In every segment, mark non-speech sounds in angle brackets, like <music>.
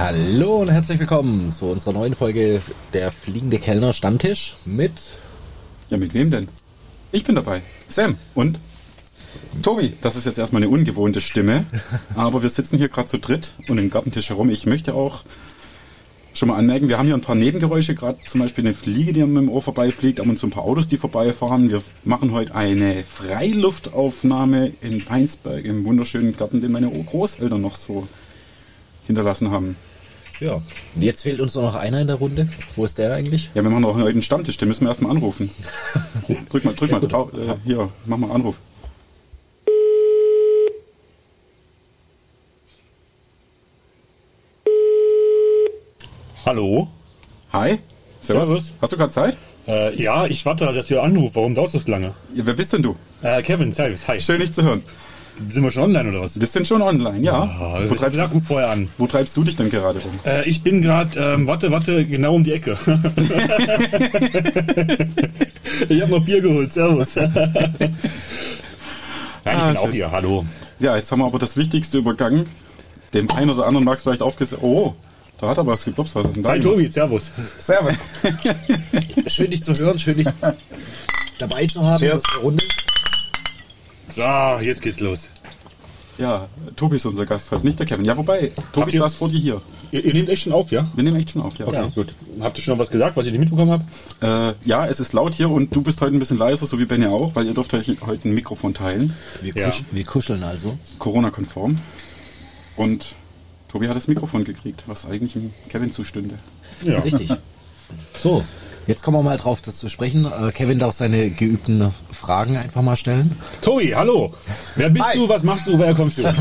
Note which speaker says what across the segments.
Speaker 1: Hallo und herzlich willkommen zu unserer neuen Folge der Fliegende Kellner Stammtisch mit.
Speaker 2: Ja, mit wem denn? Ich bin dabei. Sam und Tobi. Das ist jetzt erstmal eine ungewohnte Stimme, <laughs> aber wir sitzen hier gerade zu dritt und im Gartentisch herum. Ich möchte auch schon mal anmerken, wir haben hier ein paar Nebengeräusche, gerade zum Beispiel eine Fliege, die mit dem Ohr vorbeifliegt, ab und zu ein paar Autos, die vorbeifahren. Wir machen heute eine Freiluftaufnahme in Weinsberg, im wunderschönen Garten, den meine Großeltern noch so hinterlassen haben.
Speaker 1: Ja, und jetzt fehlt uns noch einer in der Runde. Wo ist der eigentlich?
Speaker 2: Ja, wir machen auch heute einen Stammtisch, den müssen wir erstmal anrufen. <laughs> drück mal, drück mal, tau- äh, hier, mach mal Anruf.
Speaker 3: Hallo?
Speaker 2: Hi.
Speaker 3: Servus.
Speaker 2: Hast du gerade Zeit?
Speaker 3: Äh, ja, ich warte, halt, dass ihr anruft. Warum dauert das lange?
Speaker 2: Ja, wer bist denn du?
Speaker 3: Äh, Kevin, servus, hi.
Speaker 2: Schön, dich zu hören.
Speaker 3: Sind wir schon online oder was?
Speaker 2: Wir sind schon online, ja.
Speaker 3: Ah,
Speaker 2: wo, treibst,
Speaker 3: sag gut vorher an.
Speaker 2: wo treibst du dich denn gerade rum?
Speaker 3: Äh, ich bin gerade, ähm, warte, warte, genau um die Ecke. <laughs> ich habe noch Bier geholt, servus. <laughs> Nein, ich
Speaker 2: Ah,
Speaker 3: bin auch
Speaker 2: schön.
Speaker 3: hier, hallo.
Speaker 2: Ja, jetzt haben wir aber das Wichtigste übergangen. Dem einen oder anderen mag es vielleicht aufgesehen. Oh, da hat aber was geklopft. Was ist denn da?
Speaker 3: Hi Tobi, servus.
Speaker 4: Servus. <laughs>
Speaker 1: Schön dich zu hören, schön dich dabei zu haben.
Speaker 4: Cheers.
Speaker 1: Runde.
Speaker 3: So, jetzt geht's los.
Speaker 2: Ja, Tobi ist unser Gast heute, nicht der Kevin. Ja, wobei, Tobi saß vor dir hier.
Speaker 3: Ihr, ihr nehmt echt schon auf, ja?
Speaker 2: Wir nehmen echt schon auf, ja.
Speaker 3: Okay,
Speaker 1: Ja.
Speaker 3: gut. Habt ihr schon was gesagt, was ich nicht mitbekommen habe?
Speaker 2: Äh, ja, es ist laut hier und du bist heute ein bisschen leiser, so wie Benny auch, weil ihr dürft euch heute ein Mikrofon teilen.
Speaker 1: Wir,
Speaker 3: Ja.
Speaker 1: kusch wir kuscheln also.
Speaker 2: Corona-konform. Und Tobi hat das Mikrofon gekriegt, was eigentlich dem Kevin zustünde.
Speaker 3: Ja.
Speaker 1: Richtig. So, jetzt kommen wir mal drauf, das zu sprechen. Äh, Kevin darf seine geübten Fragen einfach mal stellen.
Speaker 3: Tobi, hallo. Wer bist
Speaker 4: Hi.
Speaker 3: du, was machst du, woher kommst du? <laughs>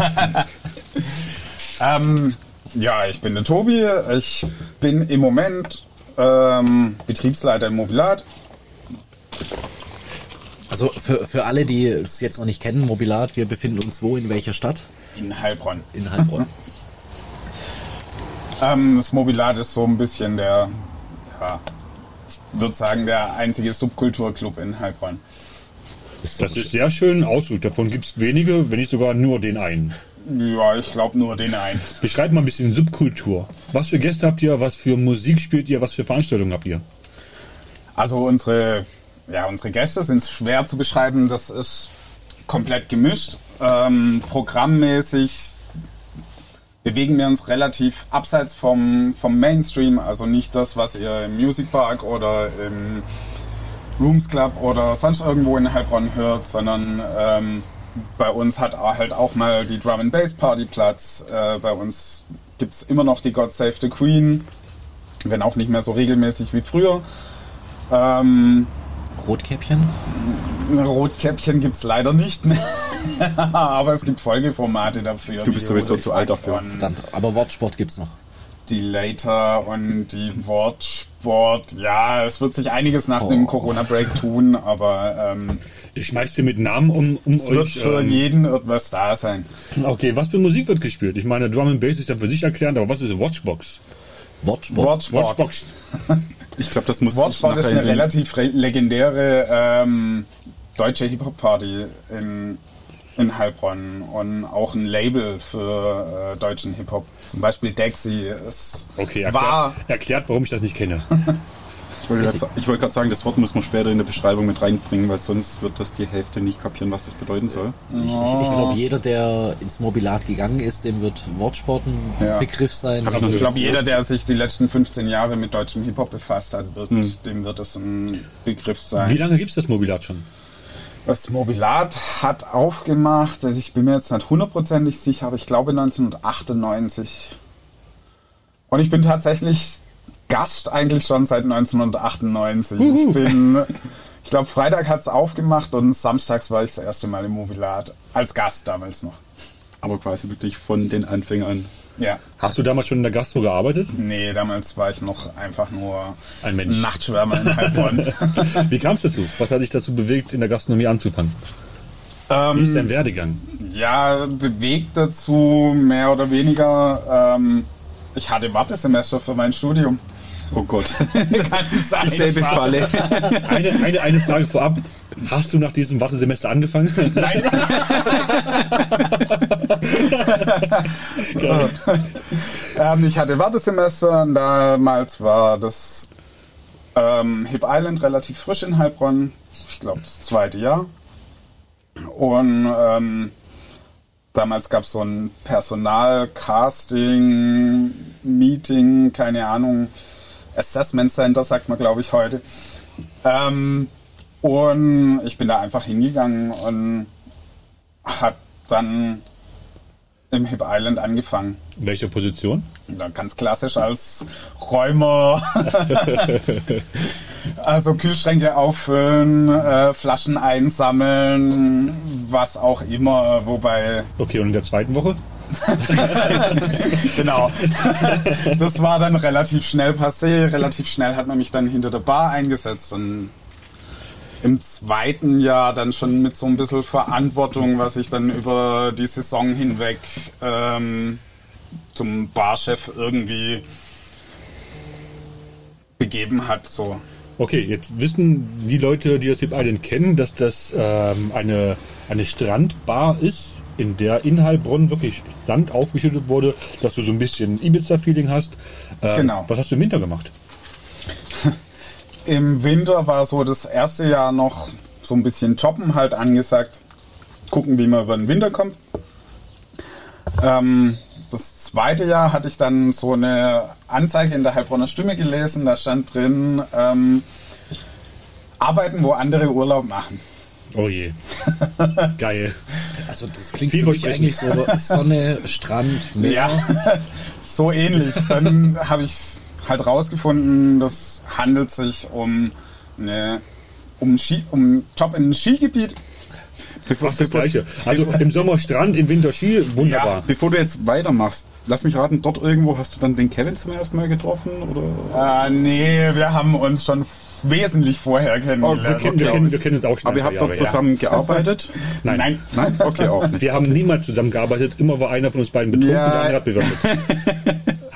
Speaker 4: Ähm, ja, ich bin der Tobi. Ich bin im Moment ähm, Betriebsleiter im Mobilat.
Speaker 1: Also für, für alle, die es jetzt noch nicht kennen, Mobilat, wir befinden uns wo, in welcher Stadt?
Speaker 4: in Heilbronn.
Speaker 1: In Heilbronn. <laughs>
Speaker 4: Ähm, das Mobilat ist so ein bisschen der, ja, ich würde sagen, der einzige Subkulturclub in Heilbronn.
Speaker 3: Das ist sehr schön ausgedrückt. Davon gibt es wenige, wenn nicht sogar nur den einen.
Speaker 4: Ja, ich glaube nur den einen.
Speaker 3: Beschreibt mal ein bisschen Subkultur. Was für Gäste habt ihr? Was für Musik spielt ihr? Was für Veranstaltungen habt ihr?
Speaker 4: Also unsere, ja, unsere Gäste sind schwer zu beschreiben. Das ist komplett gemischt. Ähm, programmmäßig bewegen wir uns relativ abseits vom, vom Mainstream. Also nicht das, was ihr im Music Park oder im Rooms Club oder sonst irgendwo in Heilbronn hört, sondern ähm, bei uns hat halt auch mal die Drum and Bass Party Platz. Äh, bei uns gibt es immer noch die God Save the Queen, wenn auch nicht mehr so regelmäßig wie früher. Ähm,
Speaker 1: Rotkäppchen?
Speaker 4: Rotkäppchen gibt es leider nicht mehr. <laughs> Aber es gibt Folgeformate dafür.
Speaker 2: Du bist
Speaker 4: wie
Speaker 2: sowieso zu alt dafür.
Speaker 4: und
Speaker 1: Verdammt, aber Wortsport gibt's noch.
Speaker 4: Die Later und die Wortsport. Ja, es wird sich einiges nach
Speaker 1: Oh.
Speaker 4: dem Corona-Break tun, aber ähm,
Speaker 3: Ich schmeiß dir mit Namen um, um
Speaker 4: es wird
Speaker 3: euch.
Speaker 4: für
Speaker 3: ähm,
Speaker 4: jeden etwas da sein.
Speaker 3: okay, was für Musik wird gespielt? Ich meine, Drum and Bass ist ja für sich erklärend, aber was ist Watchbox?
Speaker 1: Wortsport.
Speaker 4: Wortsport.
Speaker 3: Watchbox. <laughs>
Speaker 2: Ich glaube, das muss ich
Speaker 4: Wortsport ist eine relativ re legendäre ähm, deutsche Hip-Hop-Party in, in Heilbronn und auch ein Label für äh, deutschen Hip-Hop. Zum Beispiel Dexy ist
Speaker 3: Okay,
Speaker 4: war
Speaker 3: erklärt, warum ich das nicht kenne.
Speaker 2: Ich wollte wollte gerade sagen, das Wort muss man später in der Beschreibung mit reinbringen, weil sonst wird das die Hälfte nicht kapieren, was das bedeuten soll.
Speaker 1: Ich, ich, ich glaube, jeder, der ins Mobilat gegangen ist, dem wird Wortsport ein
Speaker 4: Ja.
Speaker 1: Begriff sein.
Speaker 2: Hab ich
Speaker 4: ich glaube, jeder, der sich die letzten 15 Jahre mit deutschem Hip-Hop befasst hat, wird, dem wird es ein Begriff
Speaker 3: Wie
Speaker 4: sein.
Speaker 3: lange gibt es das Mobilat schon?
Speaker 4: Das Mobilat hat aufgemacht, also ich bin mir jetzt nicht hundertprozentig sicher, aber ich glaube 1998. Und ich bin tatsächlich Gast eigentlich schon seit 1998. Ich bin, ich glaube, Freitag hat es aufgemacht und samstags war ich das erste Mal im Mobilat. Als Gast damals noch.
Speaker 2: Aber quasi wirklich von den Anfängern.
Speaker 4: Ja.
Speaker 3: Hast du damals schon in der Gastro gearbeitet?
Speaker 4: Nee, damals war ich noch einfach nur
Speaker 3: Ein Mensch.
Speaker 4: Nachtschwärmer in Heilbronn. <laughs>
Speaker 3: Wie kam es dazu? Was hat dich dazu bewegt, in der Gastronomie anzufangen? Wie ist dein Werdegang?
Speaker 4: Ja, bewegt dazu mehr oder weniger. Ähm, ich hatte Wartesemester für mein Studium.
Speaker 2: Oh Gott. <laughs> <laughs>
Speaker 4: Dieselbe
Speaker 2: Falle. <laughs>
Speaker 3: Eine, eine, eine Frage vorab. Hast du nach diesem Wartesemester angefangen?
Speaker 4: Nein. ähm, ich hatte Wartesemester und damals war das ähm, Hip Island relativ frisch in Heilbronn. Ich glaube, das zweite Jahr. Und ähm, damals gab es so ein Personal-Casting-Meeting, keine Ahnung, Assessment Center, sagt man, glaube ich, heute. Ähm, und ich bin da einfach hingegangen und hat dann im Hip Island angefangen.
Speaker 3: Welche Position?
Speaker 4: Ja, ganz klassisch als Räumer. <laughs> also Kühlschränke auffüllen, äh, Flaschen einsammeln, was auch immer, wobei.
Speaker 3: Okay, und in der zweiten Woche? <laughs>
Speaker 4: genau. Das war dann relativ schnell passé. Relativ schnell hat man mich dann hinter der Bar eingesetzt und im zweiten Jahr dann schon mit so ein bisschen Verantwortung, was ich dann über die Saison hinweg ähm, zum Barchef irgendwie begeben hat. So.
Speaker 3: Okay, jetzt wissen die Leute, die das Hip Island kennen, dass das ähm, eine, eine Strandbar ist, in der in Heilbronn wirklich Sand aufgeschüttet wurde, dass du so ein bisschen Ibiza-Feeling hast. Ähm,
Speaker 4: genau.
Speaker 3: Was hast du im Winter gemacht? <laughs>
Speaker 4: Im Winter war so das erste Jahr noch so ein bisschen Choppen halt angesagt. Gucken, wie man über den Winter kommt. Ähm, das zweite Jahr hatte ich dann so eine Anzeige in der Heilbronner Stimme gelesen. Da stand drin, ähm, arbeiten, wo andere Urlaub machen.
Speaker 3: Oh je. <laughs> Geil.
Speaker 1: Also das klingt für mich eigentlich so Sonne, Strand, Meer.
Speaker 4: Ja, <laughs> so ähnlich. Dann habe ich halt rausgefunden, das handelt sich um eine um, Ski, um Job in einem Skigebiet.
Speaker 3: Bevor, das Gleiche. Also im Sommer Strand, im Winter Ski, wunderbar. Ja.
Speaker 2: Bevor du jetzt weitermachst, lass mich raten, dort irgendwo hast du dann den Kevin zum ersten Mal getroffen? Oder?
Speaker 4: Äh, nee, wir haben uns schon wesentlich vorher kennengelernt.
Speaker 3: Oh, wir, kennen, wir, kennen, wir kennen uns auch schon.
Speaker 2: Aber ihr habt dort zusammen ja. gearbeitet? <laughs>
Speaker 3: Nein. Nein.
Speaker 2: Nein? Okay, auch
Speaker 3: nicht. Wir haben niemals zusammen gearbeitet. Immer war einer von uns beiden betrunken ja. und der andere hat bewirtet.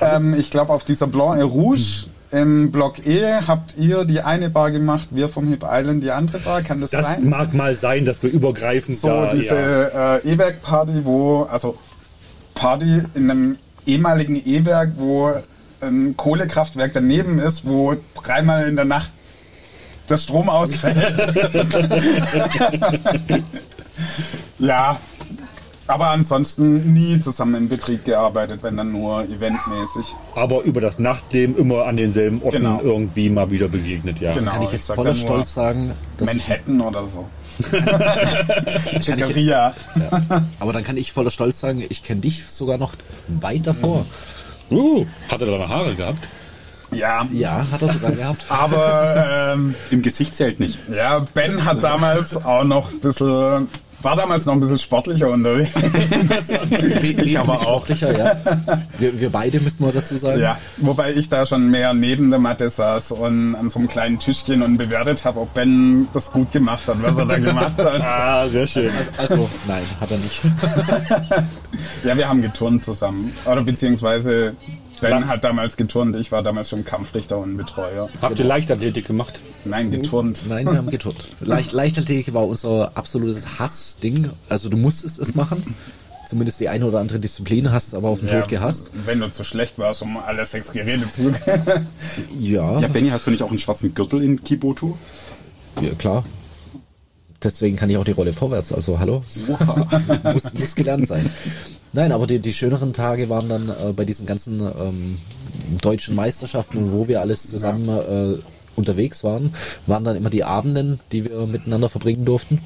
Speaker 3: <laughs>
Speaker 4: ähm, ich glaube, auf dieser Blanc et Rouge im Block E habt ihr die eine Bar gemacht, wir vom Hip Island die andere Bar. Kann das,
Speaker 3: das
Speaker 4: sein?
Speaker 3: Das mag mal sein, dass wir übergreifend
Speaker 4: so da, diese ja. äh, E-Werk-Party, wo also Party in einem ehemaligen E-Werk, wo ein Kohlekraftwerk daneben ist, wo dreimal in der Nacht der Strom ausfällt. ja, aber ansonsten nie zusammen im Betrieb gearbeitet, wenn dann nur eventmäßig.
Speaker 3: Aber über das Nachtleben immer an denselben Orten genau. irgendwie mal wieder begegnet, ja.
Speaker 1: Genau, kann ich jetzt ich voller Stolz sagen,
Speaker 4: Manhattan oder so. <laughs>
Speaker 1: ich, ja. Aber dann kann ich voller Stolz sagen, ich kenne dich sogar noch weit davor.
Speaker 3: Uh, hat er da noch Haare gehabt?
Speaker 4: Ja.
Speaker 1: Ja, hat er sogar gehabt. <laughs>
Speaker 4: Aber ähm,
Speaker 2: im Gesicht zählt nicht.
Speaker 4: Ja, Ben hat damals auch noch ein bisschen war damals noch ein bisschen sportlicher unterwegs. <laughs>
Speaker 1: ich aber auch. Sportlicher, ja. Wir, wir beide müssen wir dazu sagen.
Speaker 4: Ja, wobei ich da schon mehr neben der Matte saß und an so einem kleinen Tischchen und bewertet habe, ob Ben das gut gemacht hat, was er da gemacht hat. <laughs>
Speaker 3: Ah, sehr schön.
Speaker 1: Also, also nein, hat er nicht.
Speaker 4: ja, wir haben geturnt zusammen. Oder beziehungsweise Ben hat damals geturnt, ich war damals schon Kampfrichter und Betreuer.
Speaker 3: Habt ihr Leichtathletik gemacht?
Speaker 4: Nein, geturnt.
Speaker 1: Nein, wir haben geturnt. <laughs> Leicht, Leichtathletik war unser absolutes Hassding. Also du musstest es machen. Zumindest die eine oder andere Disziplin hast du aber auf den ja, Tod gehasst.
Speaker 4: Wenn du zu schlecht warst, um alle sechs Geräte zu. <laughs>
Speaker 2: ja. Ja, Benny, hast du nicht auch einen schwarzen Gürtel in Kibotu?
Speaker 1: Ja, klar. Deswegen kann ich auch die Rolle vorwärts. Also hallo. <laughs> muss, muss gelernt sein. Nein, aber die, die schöneren Tage waren dann äh, bei diesen ganzen ähm, deutschen Meisterschaften, wo wir alles zusammen äh, unterwegs waren, waren dann immer die Abenden, die wir miteinander verbringen durften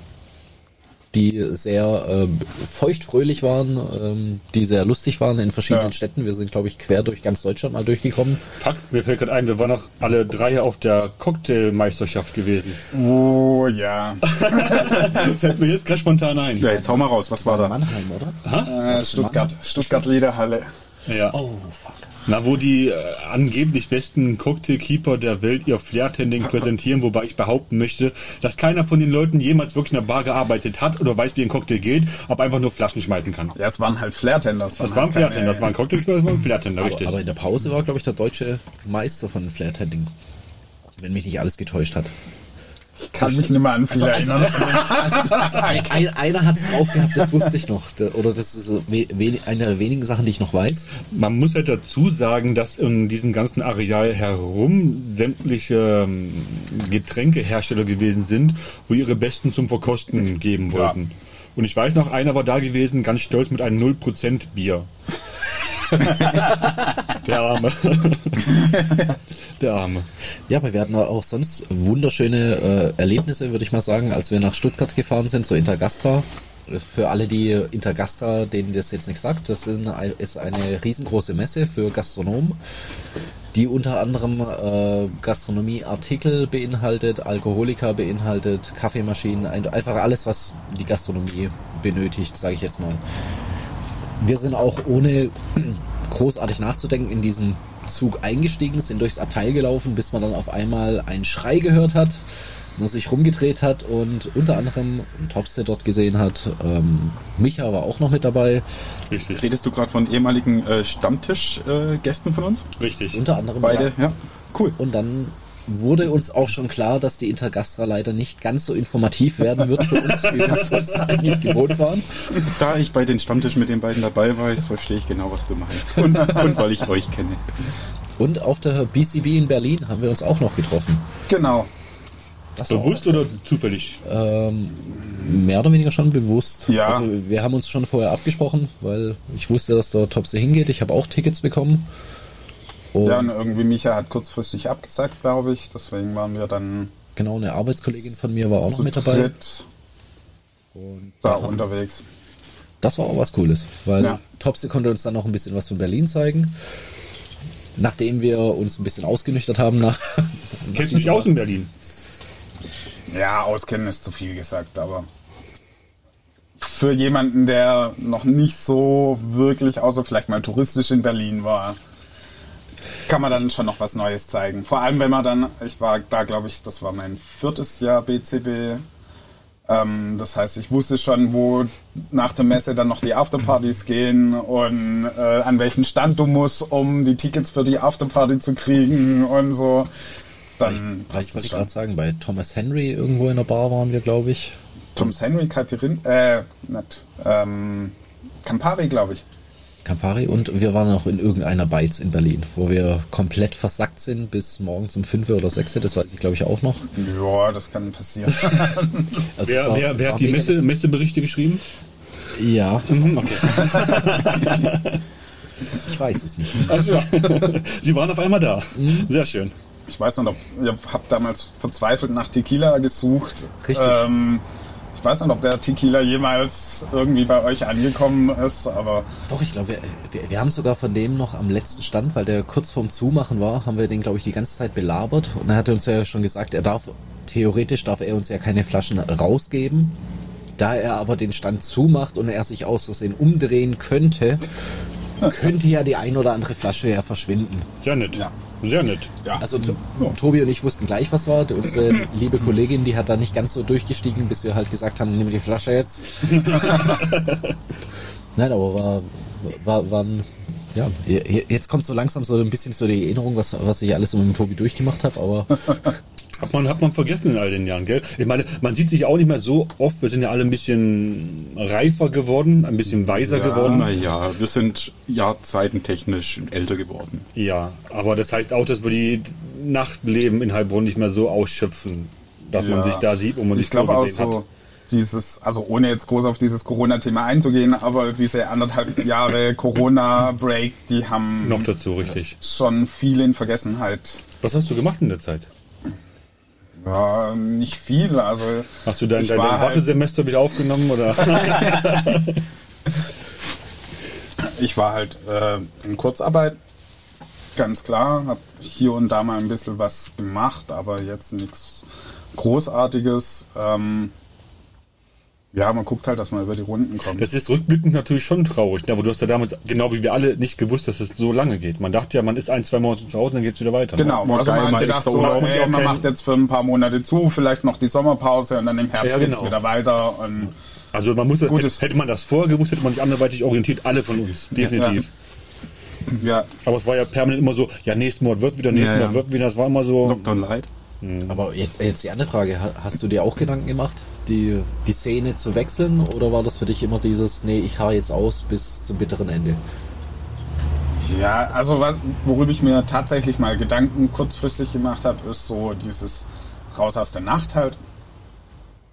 Speaker 1: die sehr äh, feuchtfröhlich waren, ähm, die sehr lustig waren in verschiedenen ja. Städten. Wir sind, glaube ich, quer durch ganz Deutschland mal durchgekommen.
Speaker 3: Fuck, mir fällt gerade ein, wir waren noch alle drei auf der Cocktailmeisterschaft gewesen.
Speaker 4: Oh ja. <laughs>
Speaker 3: fällt mir jetzt gerade spontan ein.
Speaker 2: Ja, jetzt hau mal raus, was war da?
Speaker 1: Mannheim,
Speaker 4: oder? Äh, Stuttgart, Stuttgart Liederhalle.
Speaker 3: Ja. Oh, fuck. Na, wo die äh, angeblich besten Cocktailkeeper der Welt ihr Flair-Tending <laughs> präsentieren, wobei ich behaupten möchte, dass keiner von den Leuten jemals wirklich in der Bar gearbeitet hat oder weiß, wie ein Cocktail geht, aber einfach nur Flaschen schmeißen kann.
Speaker 4: Ja, es waren halt Flair-Tenders.
Speaker 3: Das waren halt Flair-Tender, das waren Cocktailkeeper, das waren Flair-Tender,
Speaker 1: richtig. Aber in der Pause war, glaube ich, der deutsche Meister von Flair-Tending. Wenn mich nicht alles getäuscht hat.
Speaker 4: Ich kann mich nicht mehr an viel
Speaker 1: Also, also,
Speaker 4: erinnern.
Speaker 1: also, also ein, ein, einer hat es drauf gehabt, das wusste ich noch. Oder das ist we, eine der wenigen Sachen, die ich noch weiß.
Speaker 3: Man muss halt dazu sagen, dass in diesem ganzen Areal herum sämtliche ähm, Getränkehersteller gewesen sind, wo ihre Besten zum Verkosten geben wollten. Und ich weiß noch, einer war da gewesen, ganz stolz mit einem 0% Bier. <laughs> Der Arme. <laughs> Der Arme.
Speaker 1: Ja, aber wir hatten auch sonst wunderschöne äh, Erlebnisse, würde ich mal sagen, als wir nach Stuttgart gefahren sind, zur Intergastra. Für alle, die Intergastra, denen das jetzt nicht sagt, das ist eine riesengroße Messe für Gastronomen, die unter anderem äh, Gastronomieartikel beinhaltet, Alkoholiker beinhaltet, Kaffeemaschinen, ein- einfach alles, was die Gastronomie benötigt, sage ich jetzt mal. Wir sind auch ohne <clears throat> großartig nachzudenken in diesen Zug eingestiegen, sind durchs Abteil gelaufen, bis man dann auf einmal einen Schrei gehört hat, man sich rumgedreht hat und unter anderem einen Topster dort gesehen hat. Ähm, Micha war auch noch mit dabei.
Speaker 3: Richtig.
Speaker 2: Redest du gerade von ehemaligen äh, Stammtischgästen von uns?
Speaker 3: Richtig.
Speaker 1: Unter anderem
Speaker 2: Beide,
Speaker 1: Ja.
Speaker 2: ja. Cool.
Speaker 1: Und dann wurde uns auch schon klar, dass die Intergastra leider nicht ganz so informativ werden wird für uns, wie wir es sonst eigentlich gewohnt waren.
Speaker 2: Da ich bei den Stammtischen mit den beiden dabei war, jetzt verstehe ich genau, was du meinst. Und, und weil ich euch kenne.
Speaker 1: Und auf der BCB in Berlin haben wir uns auch noch getroffen.
Speaker 4: Genau.
Speaker 1: Das
Speaker 3: Bewusst oder zufällig?
Speaker 1: Ähm, mehr oder weniger schon bewusst.
Speaker 4: Ja.
Speaker 1: Also wir haben uns schon vorher abgesprochen, weil ich wusste, dass der Topse hingeht. Ich habe auch Tickets bekommen. Und
Speaker 4: Ja, und irgendwie Micha hat kurzfristig abgesagt, glaube ich. Deswegen waren wir dann
Speaker 1: genau, eine Arbeitskollegin von mir war auch noch mit dabei. Und
Speaker 4: da
Speaker 1: ja,
Speaker 4: unterwegs.
Speaker 1: das war auch was Cooles, weil
Speaker 4: Ja.
Speaker 1: Topse konnte uns dann noch ein bisschen was von Berlin zeigen. Nachdem wir uns ein bisschen ausgenüchtert haben nach. <laughs>
Speaker 3: Kennst du dich aus in Berlin?
Speaker 4: Ja, auskennen ist zu viel gesagt, aber für jemanden, der noch nicht so wirklich, außer vielleicht mal touristisch in Berlin war, kann man dann schon noch was Neues zeigen. Vor allem, wenn man dann, ich war da, glaube ich, das war mein viertes Jahr BCB. Ähm, das heißt, ich wusste schon, wo nach der Messe dann noch die Afterpartys gehen und äh, an welchen Stand du musst, um die Tickets für die Afterparty zu kriegen und so. Dann
Speaker 1: wollte
Speaker 4: das
Speaker 1: ich gerade sagen? Bei Thomas Henry irgendwo in der Bar waren wir, glaube ich.
Speaker 4: Thomas Henry, Caipirin, äh, nicht, ähm, Campari, glaube ich.
Speaker 1: Campari und wir waren noch in irgendeiner Beiz in Berlin, wo wir komplett versackt sind bis morgens um 5 oder 6, das weiß ich glaube ich auch noch.
Speaker 4: Ja, das kann passieren. <laughs>
Speaker 1: Also
Speaker 3: Wer,
Speaker 1: war-
Speaker 3: wer, wer hat die Messe. Messeberichte geschrieben?
Speaker 1: Ja,
Speaker 3: Mhm, Okay. <laughs>
Speaker 1: ich weiß es nicht.
Speaker 3: Also, Sie waren auf einmal da. Sehr schön.
Speaker 4: Ich weiß ob ihr habt damals verzweifelt nach Tequila gesucht.
Speaker 1: Richtig.
Speaker 4: Ähm, ich weiß nicht, ob der Tequila jemals irgendwie bei euch angekommen ist, aber
Speaker 1: Doch, ich glaube, wir, wir, wir haben sogar von dem noch am letzten Stand, weil der kurz vorm Zumachen war, haben wir den, glaube ich, die ganze Zeit belabert. Und er hat uns ja schon gesagt, er darf, theoretisch darf er uns ja keine Flaschen rausgeben. Da er aber den Stand zumacht und er sich aus Versehen umdrehen könnte, <laughs> könnte ja die ein oder andere Flasche ja verschwinden.
Speaker 3: Sehr nett.
Speaker 4: Ja.
Speaker 3: Sehr nett.
Speaker 4: ja.
Speaker 1: Also To- Tobi und ich wussten gleich, was war. Unsere liebe Kollegin, die hat da nicht ganz so durchgestiegen, bis wir halt gesagt haben, nimm die Flasche jetzt. <laughs> Nein, aber war, war, waren, ja, je- jetzt kommt so langsam so ein bisschen so die Erinnerung, was, was ich alles so mit dem Tobi durchgemacht habe, aber <laughs>
Speaker 3: Hat man, hat man vergessen in all den Jahren, gell? Ich meine, man sieht sich auch nicht mehr so oft. Wir sind ja alle ein bisschen reifer geworden, ein bisschen weiser geworden.
Speaker 2: Naja, wir sind jahrzeitentechnisch älter geworden.
Speaker 3: Ja, aber das heißt auch, dass wir die Nachtleben in Heilbronn nicht mehr so ausschöpfen, dass man
Speaker 4: Ja.
Speaker 3: sich da sieht, wo man
Speaker 4: ich
Speaker 3: sich
Speaker 4: glaube auch
Speaker 3: gesehen
Speaker 4: so
Speaker 3: hat.
Speaker 4: dieses, also ohne jetzt groß auf dieses Corona-Thema einzugehen, aber diese anderthalb <laughs> Jahre Corona-Break, die haben
Speaker 3: Noch dazu, richtig.
Speaker 4: schon viel in Vergessenheit.
Speaker 3: Was hast du gemacht in der Zeit?
Speaker 4: Ja, nicht viel, also
Speaker 3: Hast du dein, dein, dein
Speaker 4: halt-
Speaker 3: Waffesemester wieder aufgenommen oder? <laughs>
Speaker 4: Ich war halt äh, in Kurzarbeit, ganz klar. Habe hier und da mal ein bisschen was gemacht, aber jetzt nichts Großartiges. Ähm, ja, man guckt halt, dass man über die Runden kommt.
Speaker 3: Das ist rückblickend natürlich schon traurig, ne? aber du hast ja damals, genau wie wir alle, nicht gewusst, dass es so lange geht. Man dachte ja, man ist ein, zwei Monate zu Hause, dann geht es wieder weiter. ne?
Speaker 4: Genau,
Speaker 2: War
Speaker 4: also man hat gedacht, so,
Speaker 2: Urlaub.
Speaker 4: ey,
Speaker 3: Auch
Speaker 4: man
Speaker 3: kein-
Speaker 4: macht jetzt für ein paar Monate zu, vielleicht noch die Sommerpause und dann im Herbst
Speaker 3: Ja,
Speaker 4: geht's
Speaker 3: genau.
Speaker 4: wieder weiter. Und
Speaker 3: Also man muss,
Speaker 4: Gut,
Speaker 3: hätte, hätte man das vorher gewusst, hätte man sich anderweitig orientiert, alle von uns, definitiv.
Speaker 4: ja,
Speaker 3: Aber es war ja permanent immer so, ja, nächsten Monat wird wieder, nächsten
Speaker 2: Ja, ja.
Speaker 3: Monat wird wieder, das war immer so,
Speaker 2: Lockdown Light.
Speaker 1: Aber jetzt, jetzt die andere Frage, ha- hast du dir auch Gedanken gemacht, die, die Szene zu wechseln oder war das für dich immer dieses, nee, ich hau jetzt aus bis zum bitteren Ende?
Speaker 4: Ja, also was, worüber ich mir tatsächlich mal Gedanken kurzfristig gemacht habe, ist so dieses raus aus der Nacht halt.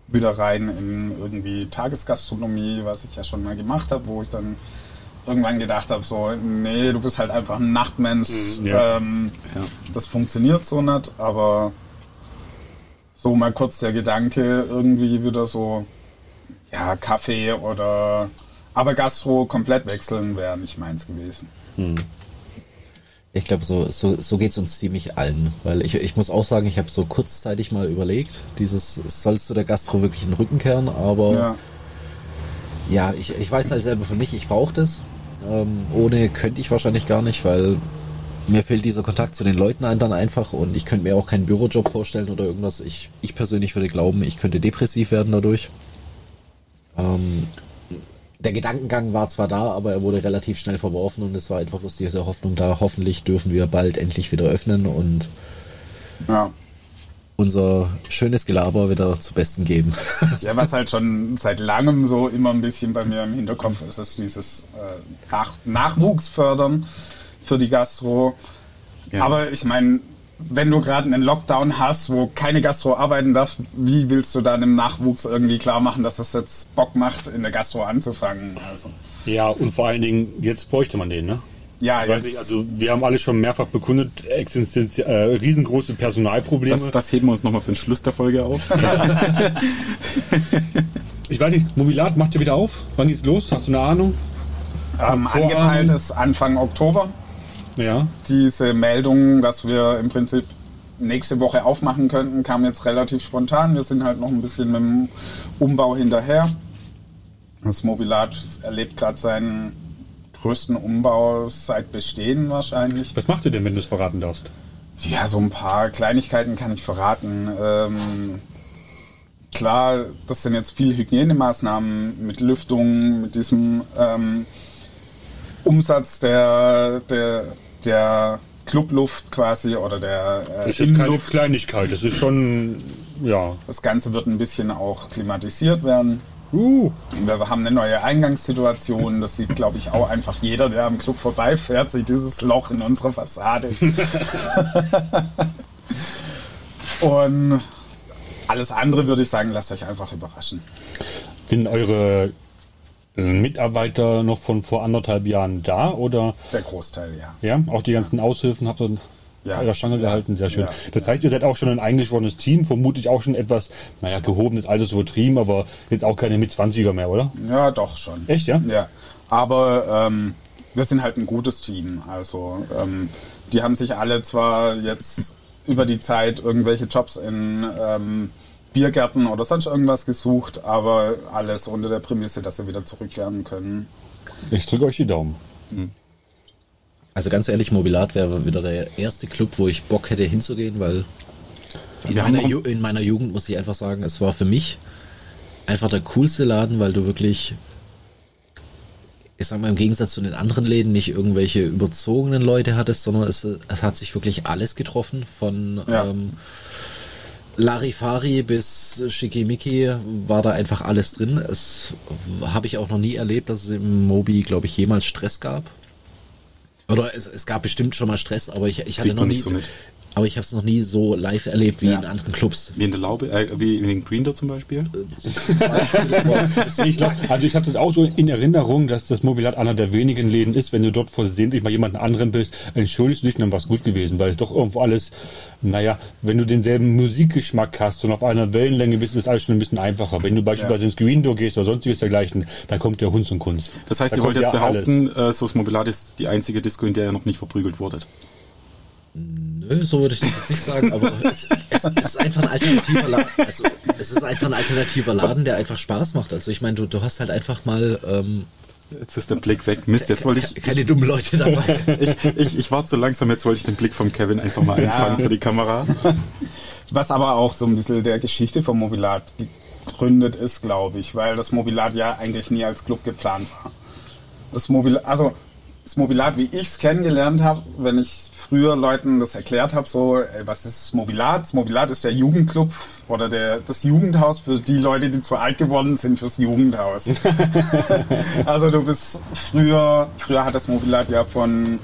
Speaker 4: Wieder rein in irgendwie Tagesgastronomie, was ich ja schon mal gemacht habe, wo ich dann irgendwann gedacht habe, so, nee, du bist halt einfach ein Nachtmensch.
Speaker 3: Mhm, ja.
Speaker 4: Ähm, Das funktioniert so nicht, aber so mal kurz der Gedanke, irgendwie wieder so, ja, Kaffee oder aber Gastro komplett wechseln wäre nicht meins gewesen.
Speaker 1: Ich glaube, so, so, so geht's uns ziemlich allen. Weil ich, ich muss auch sagen, ich habe so kurzzeitig mal überlegt, dieses, sollst du der Gastro wirklich den Rücken kehren, aber
Speaker 4: Ja.
Speaker 1: ja, ich, ich weiß halt selber für mich, ich brauche das. Ähm, ohne könnte ich wahrscheinlich gar nicht, weil mir fehlt dieser Kontakt zu den Leuten ein dann einfach und ich könnte mir auch keinen Bürojob vorstellen oder irgendwas. Ich, ich persönlich würde glauben, ich könnte depressiv werden dadurch. Ähm, der Gedankengang war zwar da, aber er wurde relativ schnell verworfen und es war einfach bloß diese Hoffnung da, hoffentlich dürfen wir bald endlich wieder öffnen und
Speaker 4: Ja.
Speaker 1: unser schönes Gelaber wieder zu Besten geben. <laughs>
Speaker 4: ja, was halt schon seit langem so immer ein bisschen bei mir im Hinterkopf ist, ist dieses äh, Nach Nachwuchs fördern für die Gastro.
Speaker 2: Ja.
Speaker 4: Aber ich meine, wenn du gerade einen Lockdown hast, wo keine Gastro arbeiten darf, wie willst du dann im Nachwuchs irgendwie klar machen, dass es jetzt Bock macht, in der Gastro anzufangen? Also,
Speaker 3: Ja, und vor allen Dingen, jetzt bräuchte man den, ne?
Speaker 4: ja,
Speaker 3: Ich weiß
Speaker 4: jetzt,
Speaker 3: nicht, also wir haben alle schon mehrfach bekundet, Existenz, äh, riesengroße Personalprobleme.
Speaker 2: Das, das heben wir uns nochmal für den Schluss der Folge auf. <laughs>
Speaker 3: ich weiß nicht, Mobilat macht ihr wieder auf? Wann geht's los? Hast du eine Ahnung?
Speaker 4: ähm, angepeilt ist Anfang Oktober.
Speaker 3: Ja.
Speaker 4: Diese Meldung, dass wir im Prinzip nächste Woche aufmachen könnten, kam jetzt relativ spontan. Wir sind halt noch ein bisschen mit dem Umbau hinterher. Das Mobilat erlebt gerade seinen größten Umbau seit Bestehen wahrscheinlich.
Speaker 3: Was macht ihr denn, wenn du es verraten darfst?
Speaker 4: Ja, so ein paar Kleinigkeiten kann ich verraten. Ähm, klar, das sind jetzt viele Hygienemaßnahmen mit Lüftung, mit diesem ähm, Umsatz der, der, der Clubluft quasi oder der äh,
Speaker 3: Das ist keine. Kleinigkeit, das ist schon, ja.
Speaker 4: Das Ganze wird ein bisschen auch klimatisiert werden.
Speaker 3: Uh,
Speaker 4: Wir haben eine neue Eingangssituation. Das sieht, glaube ich, auch einfach jeder, der am Club vorbeifährt, sieht dieses Loch in unserer Fassade. <laughs> Und alles andere würde ich sagen, lasst euch einfach überraschen.
Speaker 3: sind eure Mitarbeiter noch von vor anderthalb Jahren da oder
Speaker 4: Der Großteil, ja.
Speaker 3: ja, auch die ganzen Aushilfen habt ihr
Speaker 4: Ja.
Speaker 3: der Stange gehalten, sehr schön.
Speaker 4: Ja.
Speaker 3: Das heißt, ihr seid auch schon ein eingeschworenes Team, vermutlich auch schon etwas, naja, gehobenes Alter so übertrieben, aber jetzt auch keine mit 20er mehr, oder?
Speaker 4: Ja, doch schon.
Speaker 3: Echt, ja?
Speaker 4: Ja. Aber ähm, wir sind halt ein gutes Team. Also ähm, die haben sich alle zwar jetzt über die Zeit irgendwelche Jobs in ähm, Biergärten oder sonst irgendwas gesucht, aber alles unter der Prämisse, dass sie wieder zurückkehren können.
Speaker 3: Ich drücke euch die Daumen.
Speaker 1: Also ganz ehrlich, Mobilat wäre wieder der erste Club, wo ich Bock hätte hinzugehen, weil in meiner, in meiner Jugend muss ich einfach sagen, es war für mich einfach der coolste Laden, weil du wirklich, ich sag mal, im Gegensatz zu den anderen Läden nicht irgendwelche überzogenen Leute hattest, sondern es, es hat sich wirklich alles getroffen, von
Speaker 4: Ja.
Speaker 1: ähm, Larifari bis Schickimicki war da einfach alles drin. Es habe ich auch noch nie erlebt, dass es im Mobi, glaube ich, jemals Stress gab. Oder es, es gab bestimmt schon mal Stress, aber ich, ich hatte
Speaker 2: Kriegt
Speaker 1: noch nie.
Speaker 2: so.
Speaker 1: Aber ich habe es noch nie so live erlebt wie
Speaker 4: Ja.
Speaker 1: in anderen Clubs.
Speaker 2: Wie in der Laube, äh, wie in den Green Door zum Beispiel. <laughs>
Speaker 3: Ich glaub, also ich habe das auch so in Erinnerung, dass das Mobilat einer der wenigen Läden ist, wenn du dort versehentlich mal jemanden anderen bist, entschuldigst du dich, dann war es gut gewesen, weil es doch irgendwo alles, naja, wenn du denselben Musikgeschmack hast und auf einer Wellenlänge bist, ist das alles schon ein bisschen einfacher. Wenn du beispielsweise ins Green Door gehst oder sonstiges dergleichen, dann kommt der Hund und Kunst.
Speaker 2: Das heißt,
Speaker 3: Da
Speaker 2: ihr wollt jetzt
Speaker 3: ja alles.
Speaker 2: behaupten, äh, Sos Mobilat ist die einzige Disco, in der ihr noch nicht verprügelt wurdet.
Speaker 1: Nö, so würde ich das jetzt nicht sagen, aber es, es, es ist einfach ein alternativer Laden. Also, es ist einfach ein alternativer Laden, der einfach Spaß macht. Also ich meine, du, du hast halt einfach mal ähm,
Speaker 2: Jetzt ist der Blick weg. Mist, jetzt wollte ich.
Speaker 1: keine dummen Leute dabei. <laughs>
Speaker 2: Ich, ich, ich war zu langsam, jetzt wollte ich den Blick vom Kevin einfach mal einfangen für die Kamera.
Speaker 4: Was aber auch so ein bisschen der Geschichte vom Mobilat gegründet ist, glaube ich, weil das Mobilat ja eigentlich nie als Club geplant war. Das Mobilat, also das Mobilat, wie ich es kennengelernt habe, wenn ich früher Leuten das erklärt habe, so, ey, was ist Mobilat? Das Mobilat ist der Jugendclub oder der, das Jugendhaus für die Leute, die zu alt geworden sind fürs Jugendhaus. <laughs> also du bist früher, früher hat das Mobilat ja von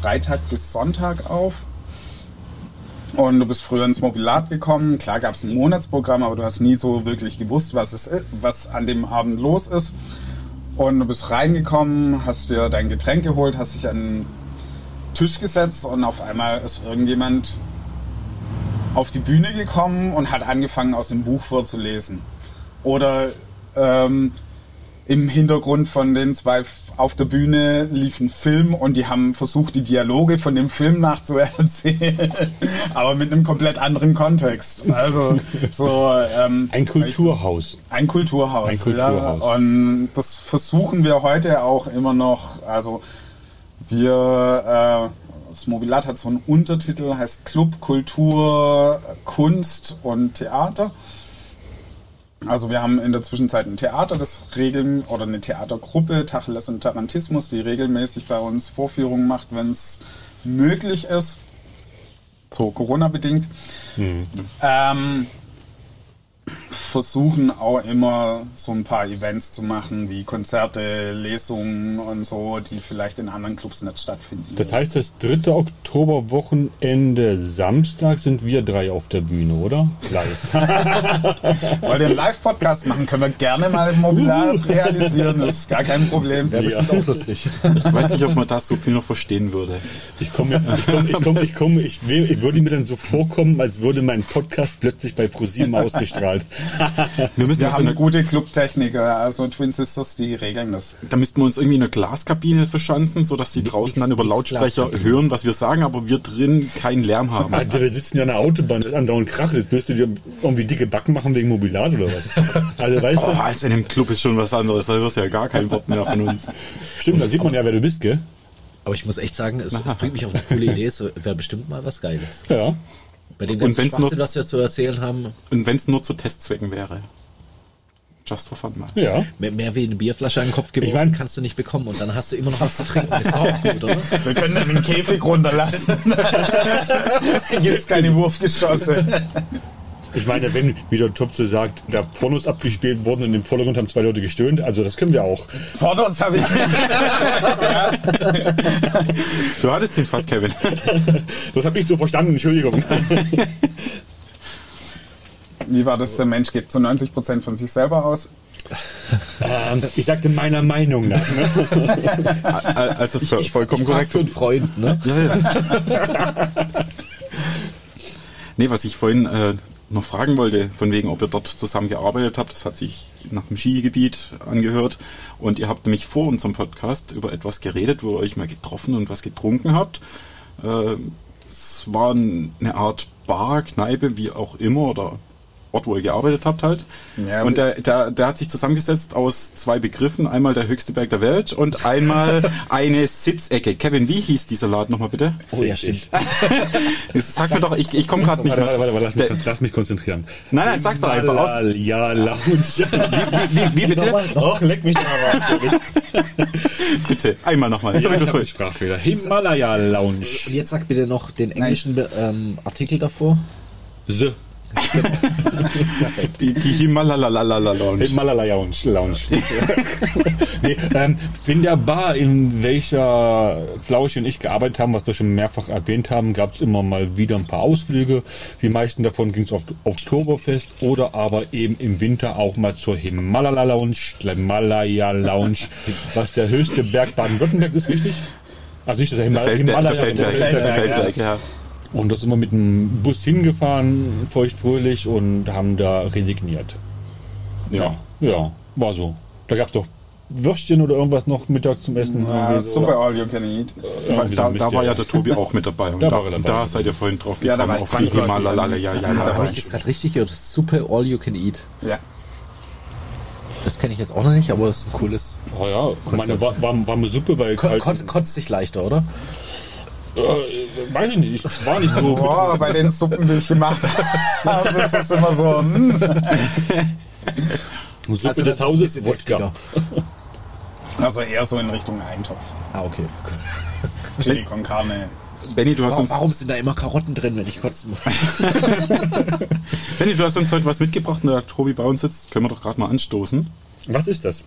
Speaker 4: Freitag bis Sonntag auf. Und du bist früher ins Mobilat gekommen. Klar gab es ein Monatsprogramm, aber du hast nie so wirklich gewusst, was es was an dem Abend los ist. Und du bist reingekommen, hast dir dein Getränk geholt, hast dich an den Tisch gesetzt und auf einmal ist irgendjemand auf die Bühne gekommen und hat angefangen, aus dem Buch vorzulesen. Oder ähm, im Hintergrund von den zwei auf der Bühne lief ein Film und die haben versucht, die Dialoge von dem Film nachzuerzählen, <laughs> aber mit einem komplett anderen Kontext. Also so ähm,
Speaker 3: ein Kulturhaus.
Speaker 4: Ein Kulturhaus.
Speaker 3: Ein Kulturhaus.
Speaker 4: Ja. Und das versuchen wir heute auch immer noch. Also wir äh, das Mobilat hat so einen Untertitel, heißt Club, Kultur, Kunst und Theater. Also wir haben in der Zwischenzeit ein Theater, das regeln oder eine Theatergruppe, Tacheles und Tarantismus, die regelmäßig bei uns Vorführungen macht, wenn es möglich ist. So Corona-bedingt. Mhm. Ähm, versuchen auch immer so ein paar Events zu machen, wie Konzerte, Lesungen und so, die vielleicht in anderen Clubs nicht stattfinden.
Speaker 3: Das heißt, das 3. Oktoberwochenende Samstag sind wir drei auf der Bühne, oder? Live. <laughs>
Speaker 4: Wollt ihr einen Live-Podcast machen? Können wir gerne mal im Mobilar realisieren. Das ist gar kein Problem.
Speaker 1: Wäre bestimmt auch lustig.
Speaker 2: Ich weiß nicht, ob man da so viel noch verstehen würde.
Speaker 3: Ich komme, ich komme, ich komme, ich, komme, ich, ich würde mir dann so vorkommen, als würde mein Podcast plötzlich bei ProSieben ausgestrahlt. <laughs>
Speaker 4: wir müssen wir haben eine gute Clubtechniker, also Twin Sisters, die regeln das.
Speaker 2: Da müssten wir uns irgendwie in eine Glaskabine verschanzen, sodass die draußen dann über Lautsprecher hören, was wir sagen, aber wir drin keinen Lärm haben.
Speaker 3: Alter, wir sitzen ja an der Autobahn, das ist andauernd Krach. Jetzt willst du dir irgendwie dicke Backen machen wegen Mobilat oder was?
Speaker 2: Also weißt <laughs> oh, du? als in dem Club ist schon was anderes, da hörst du ja gar kein Wort mehr von uns.
Speaker 3: Stimmt, da sieht man ja, wer du bist, gell?
Speaker 1: Aber ich muss echt sagen, es, es bringt mich auf eine coole <laughs> Idee, es wäre bestimmt mal was Geiles.
Speaker 3: Ja.
Speaker 1: Bei dem ganzen nur, was wir zu erzählen haben.
Speaker 2: Und wenn es nur zu Testzwecken wäre. Just for fun mal.
Speaker 3: Ja.
Speaker 1: Mehr, mehr wie eine Bierflasche an den Kopf geworfen ich mein, kannst du nicht bekommen und dann hast du immer noch was zu trinken. Ist doch auch gut, oder?
Speaker 4: Wir können dann den Käfig runterlassen. <laughs> Jetzt keine Wurfgeschosse.
Speaker 3: Ich meine, wenn, wie der Top so sagt, da Pornos abgespielt wurden und im Vordergrund haben zwei Leute gestöhnt, also das können wir auch.
Speaker 4: Pornos habe ich. <laughs>
Speaker 2: Du hattest den fast, Kevin. <laughs>
Speaker 3: Das habe ich so verstanden, Entschuldigung.
Speaker 4: Wie war das? Der Mensch geht zu 90 Prozent von sich selber aus.
Speaker 3: Ähm, ich sagte meiner Meinung nach. Ne? <laughs>
Speaker 2: Also für, ich, vollkommen ich korrekt.
Speaker 1: Für einen Freund, ne? Ja, ja.
Speaker 2: nee, was ich vorhin äh, noch fragen wollte, von wegen, ob ihr dort zusammengearbeitet habt. Das hat sich nach dem Skigebiet angehört. Und ihr habt nämlich vor unserem Podcast über etwas geredet, wo ihr euch mal getroffen und was getrunken habt. Äh, es war eine Art Bar, Kneipe, wie auch immer, oder Ort, wo ihr gearbeitet habt halt. Ja, und der, der, der hat sich zusammengesetzt aus zwei Begriffen. Einmal der höchste Berg der Welt und einmal <laughs> eine Sitzecke. Kevin, wie hieß dieser Laden nochmal bitte?
Speaker 1: Oh ja, stimmt. <laughs>
Speaker 2: sag mir doch, ich, ich komme gerade nicht
Speaker 3: warte, warte, warte, lass, mich, der, lass mich konzentrieren.
Speaker 2: Nein, nein, sag's doch einfach aus.
Speaker 3: Ja, Lounge. <laughs>
Speaker 2: Wie, wie, wie bitte?
Speaker 3: Doch, leck mich mal
Speaker 2: Bitte, einmal nochmal.
Speaker 3: Ja, ich ich Sprachfehler. Himalaya Lounge.
Speaker 1: Und jetzt sag bitte noch den englischen ähm, Artikel davor.
Speaker 3: The
Speaker 2: die, die Himalaya Lounge.
Speaker 3: Himalaya Lounge. Lounge. nee, ähm, in der Bar, in welcher Flausch und ich gearbeitet haben, was wir schon mehrfach erwähnt haben, gab es immer mal wieder ein paar Ausflüge. Die meisten davon ging es auf Oktoberfest oder aber eben im Winter auch mal zur Himalaya Lounge, Himalaya Lounge, was der höchste Berg Baden-Württembergs ist, richtig? Also nicht das Himalaya,
Speaker 2: Himalaya, der Feldberg, der Feldberg, der Feldberg, ja.
Speaker 3: Und da sind wir mit dem Bus hingefahren, feuchtfröhlich, und haben da resigniert. Ja, ja, war so. Da gab es doch Würstchen oder irgendwas noch mittags zum Essen.
Speaker 4: Ja, super all you can eat.
Speaker 2: Ja, da, da war ja der Tobi auch mit dabei. <laughs> Und da, da, da seid ihr vorhin drauf
Speaker 4: gekommen. Ja, da war
Speaker 2: auf die
Speaker 1: Himalaya. Ja, ja, ja, da habe ich das gerade richtig gehört. Super all you can eat.
Speaker 4: Ja.
Speaker 1: Das kenne ich jetzt auch noch nicht, aber es ist ein cooles.
Speaker 3: Oh ja, meine warme, warme Suppe bei
Speaker 1: Ko Kotzt sich leichter, oder?
Speaker 3: Äh, weiß ich nicht, ich war nicht so.
Speaker 4: Boah, bei den Suppen, die ich gemacht habe, ist das immer so. Hm.
Speaker 3: Suppe also des Hauses Wodka. <laughs>
Speaker 4: Also eher so in Richtung Eintopf.
Speaker 1: Ah, okay.
Speaker 4: Chili con Carne.
Speaker 2: Benny, du hast
Speaker 1: Warum,
Speaker 2: uns,
Speaker 1: warum sind da immer Karotten drin, wenn ich kotzen muss? <laughs>
Speaker 2: Benny, du hast uns heute was mitgebracht und da Tobi bei uns sitzt. Können wir doch gerade mal anstoßen.
Speaker 3: Was ist das?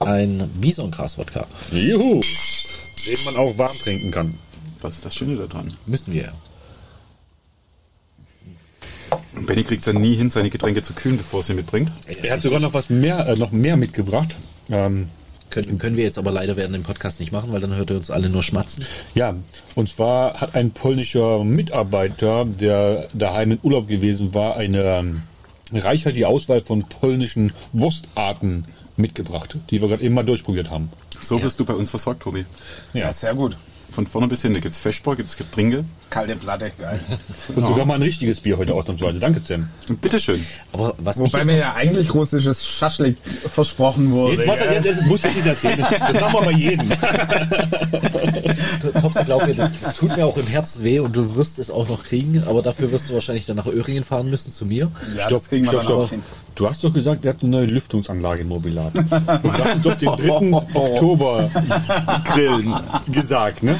Speaker 1: Ein Bisongras-Wodka.
Speaker 3: Juhu! Den man auch warm trinken kann.
Speaker 2: Was ist das Schöne daran?
Speaker 1: Müssen wir ja.
Speaker 2: Und Benny kriegt es ja nie hin, seine Getränke zu kühlen, bevor er sie mitbringt.
Speaker 3: Er hat sogar noch was mehr, äh, noch mehr mitgebracht. Ähm,
Speaker 1: Können, können wir jetzt aber leider während dem Podcast nicht machen, weil dann hört ihr uns alle nur schmatzen.
Speaker 3: ja, und zwar hat ein polnischer Mitarbeiter, der daheim in Urlaub gewesen war, eine ähm, reichhaltige Auswahl von polnischen Wurstarten mitgebracht, die wir gerade eben mal durchprobiert haben.
Speaker 2: So wirst du bei uns versorgt, Tobi.
Speaker 4: Ja, sehr gut.
Speaker 2: Von vorne bis hin. Da gibt es Feschbar, gibt es Getränke.
Speaker 4: Kalte Platte, geil.
Speaker 3: Und sogar mal ein richtiges Bier heute ausnahmsweise. Danke, Sam.
Speaker 2: Bitteschön.
Speaker 1: Aber was
Speaker 4: Wobei mir ja eigentlich russisches Schaschlik versprochen wurde.
Speaker 3: Jetzt, was,
Speaker 4: gell?
Speaker 3: jetzt, jetzt muss ich nicht erzählen. Das machen wir bei jedem. <laughs>
Speaker 1: Topsy, glaub mir, das, das tut mir auch im Herzen weh und du wirst es auch noch kriegen, aber dafür wirst du wahrscheinlich dann nach Öhringen fahren müssen zu mir.
Speaker 4: ja, das kriegen wir
Speaker 3: stopp,
Speaker 4: dann
Speaker 3: stopp. Du hast doch gesagt, ihr habt eine neue Lüftungsanlage im Mobilat. Und du hast doch den 3. Oktober
Speaker 2: Grillen.
Speaker 3: gesagt, ne?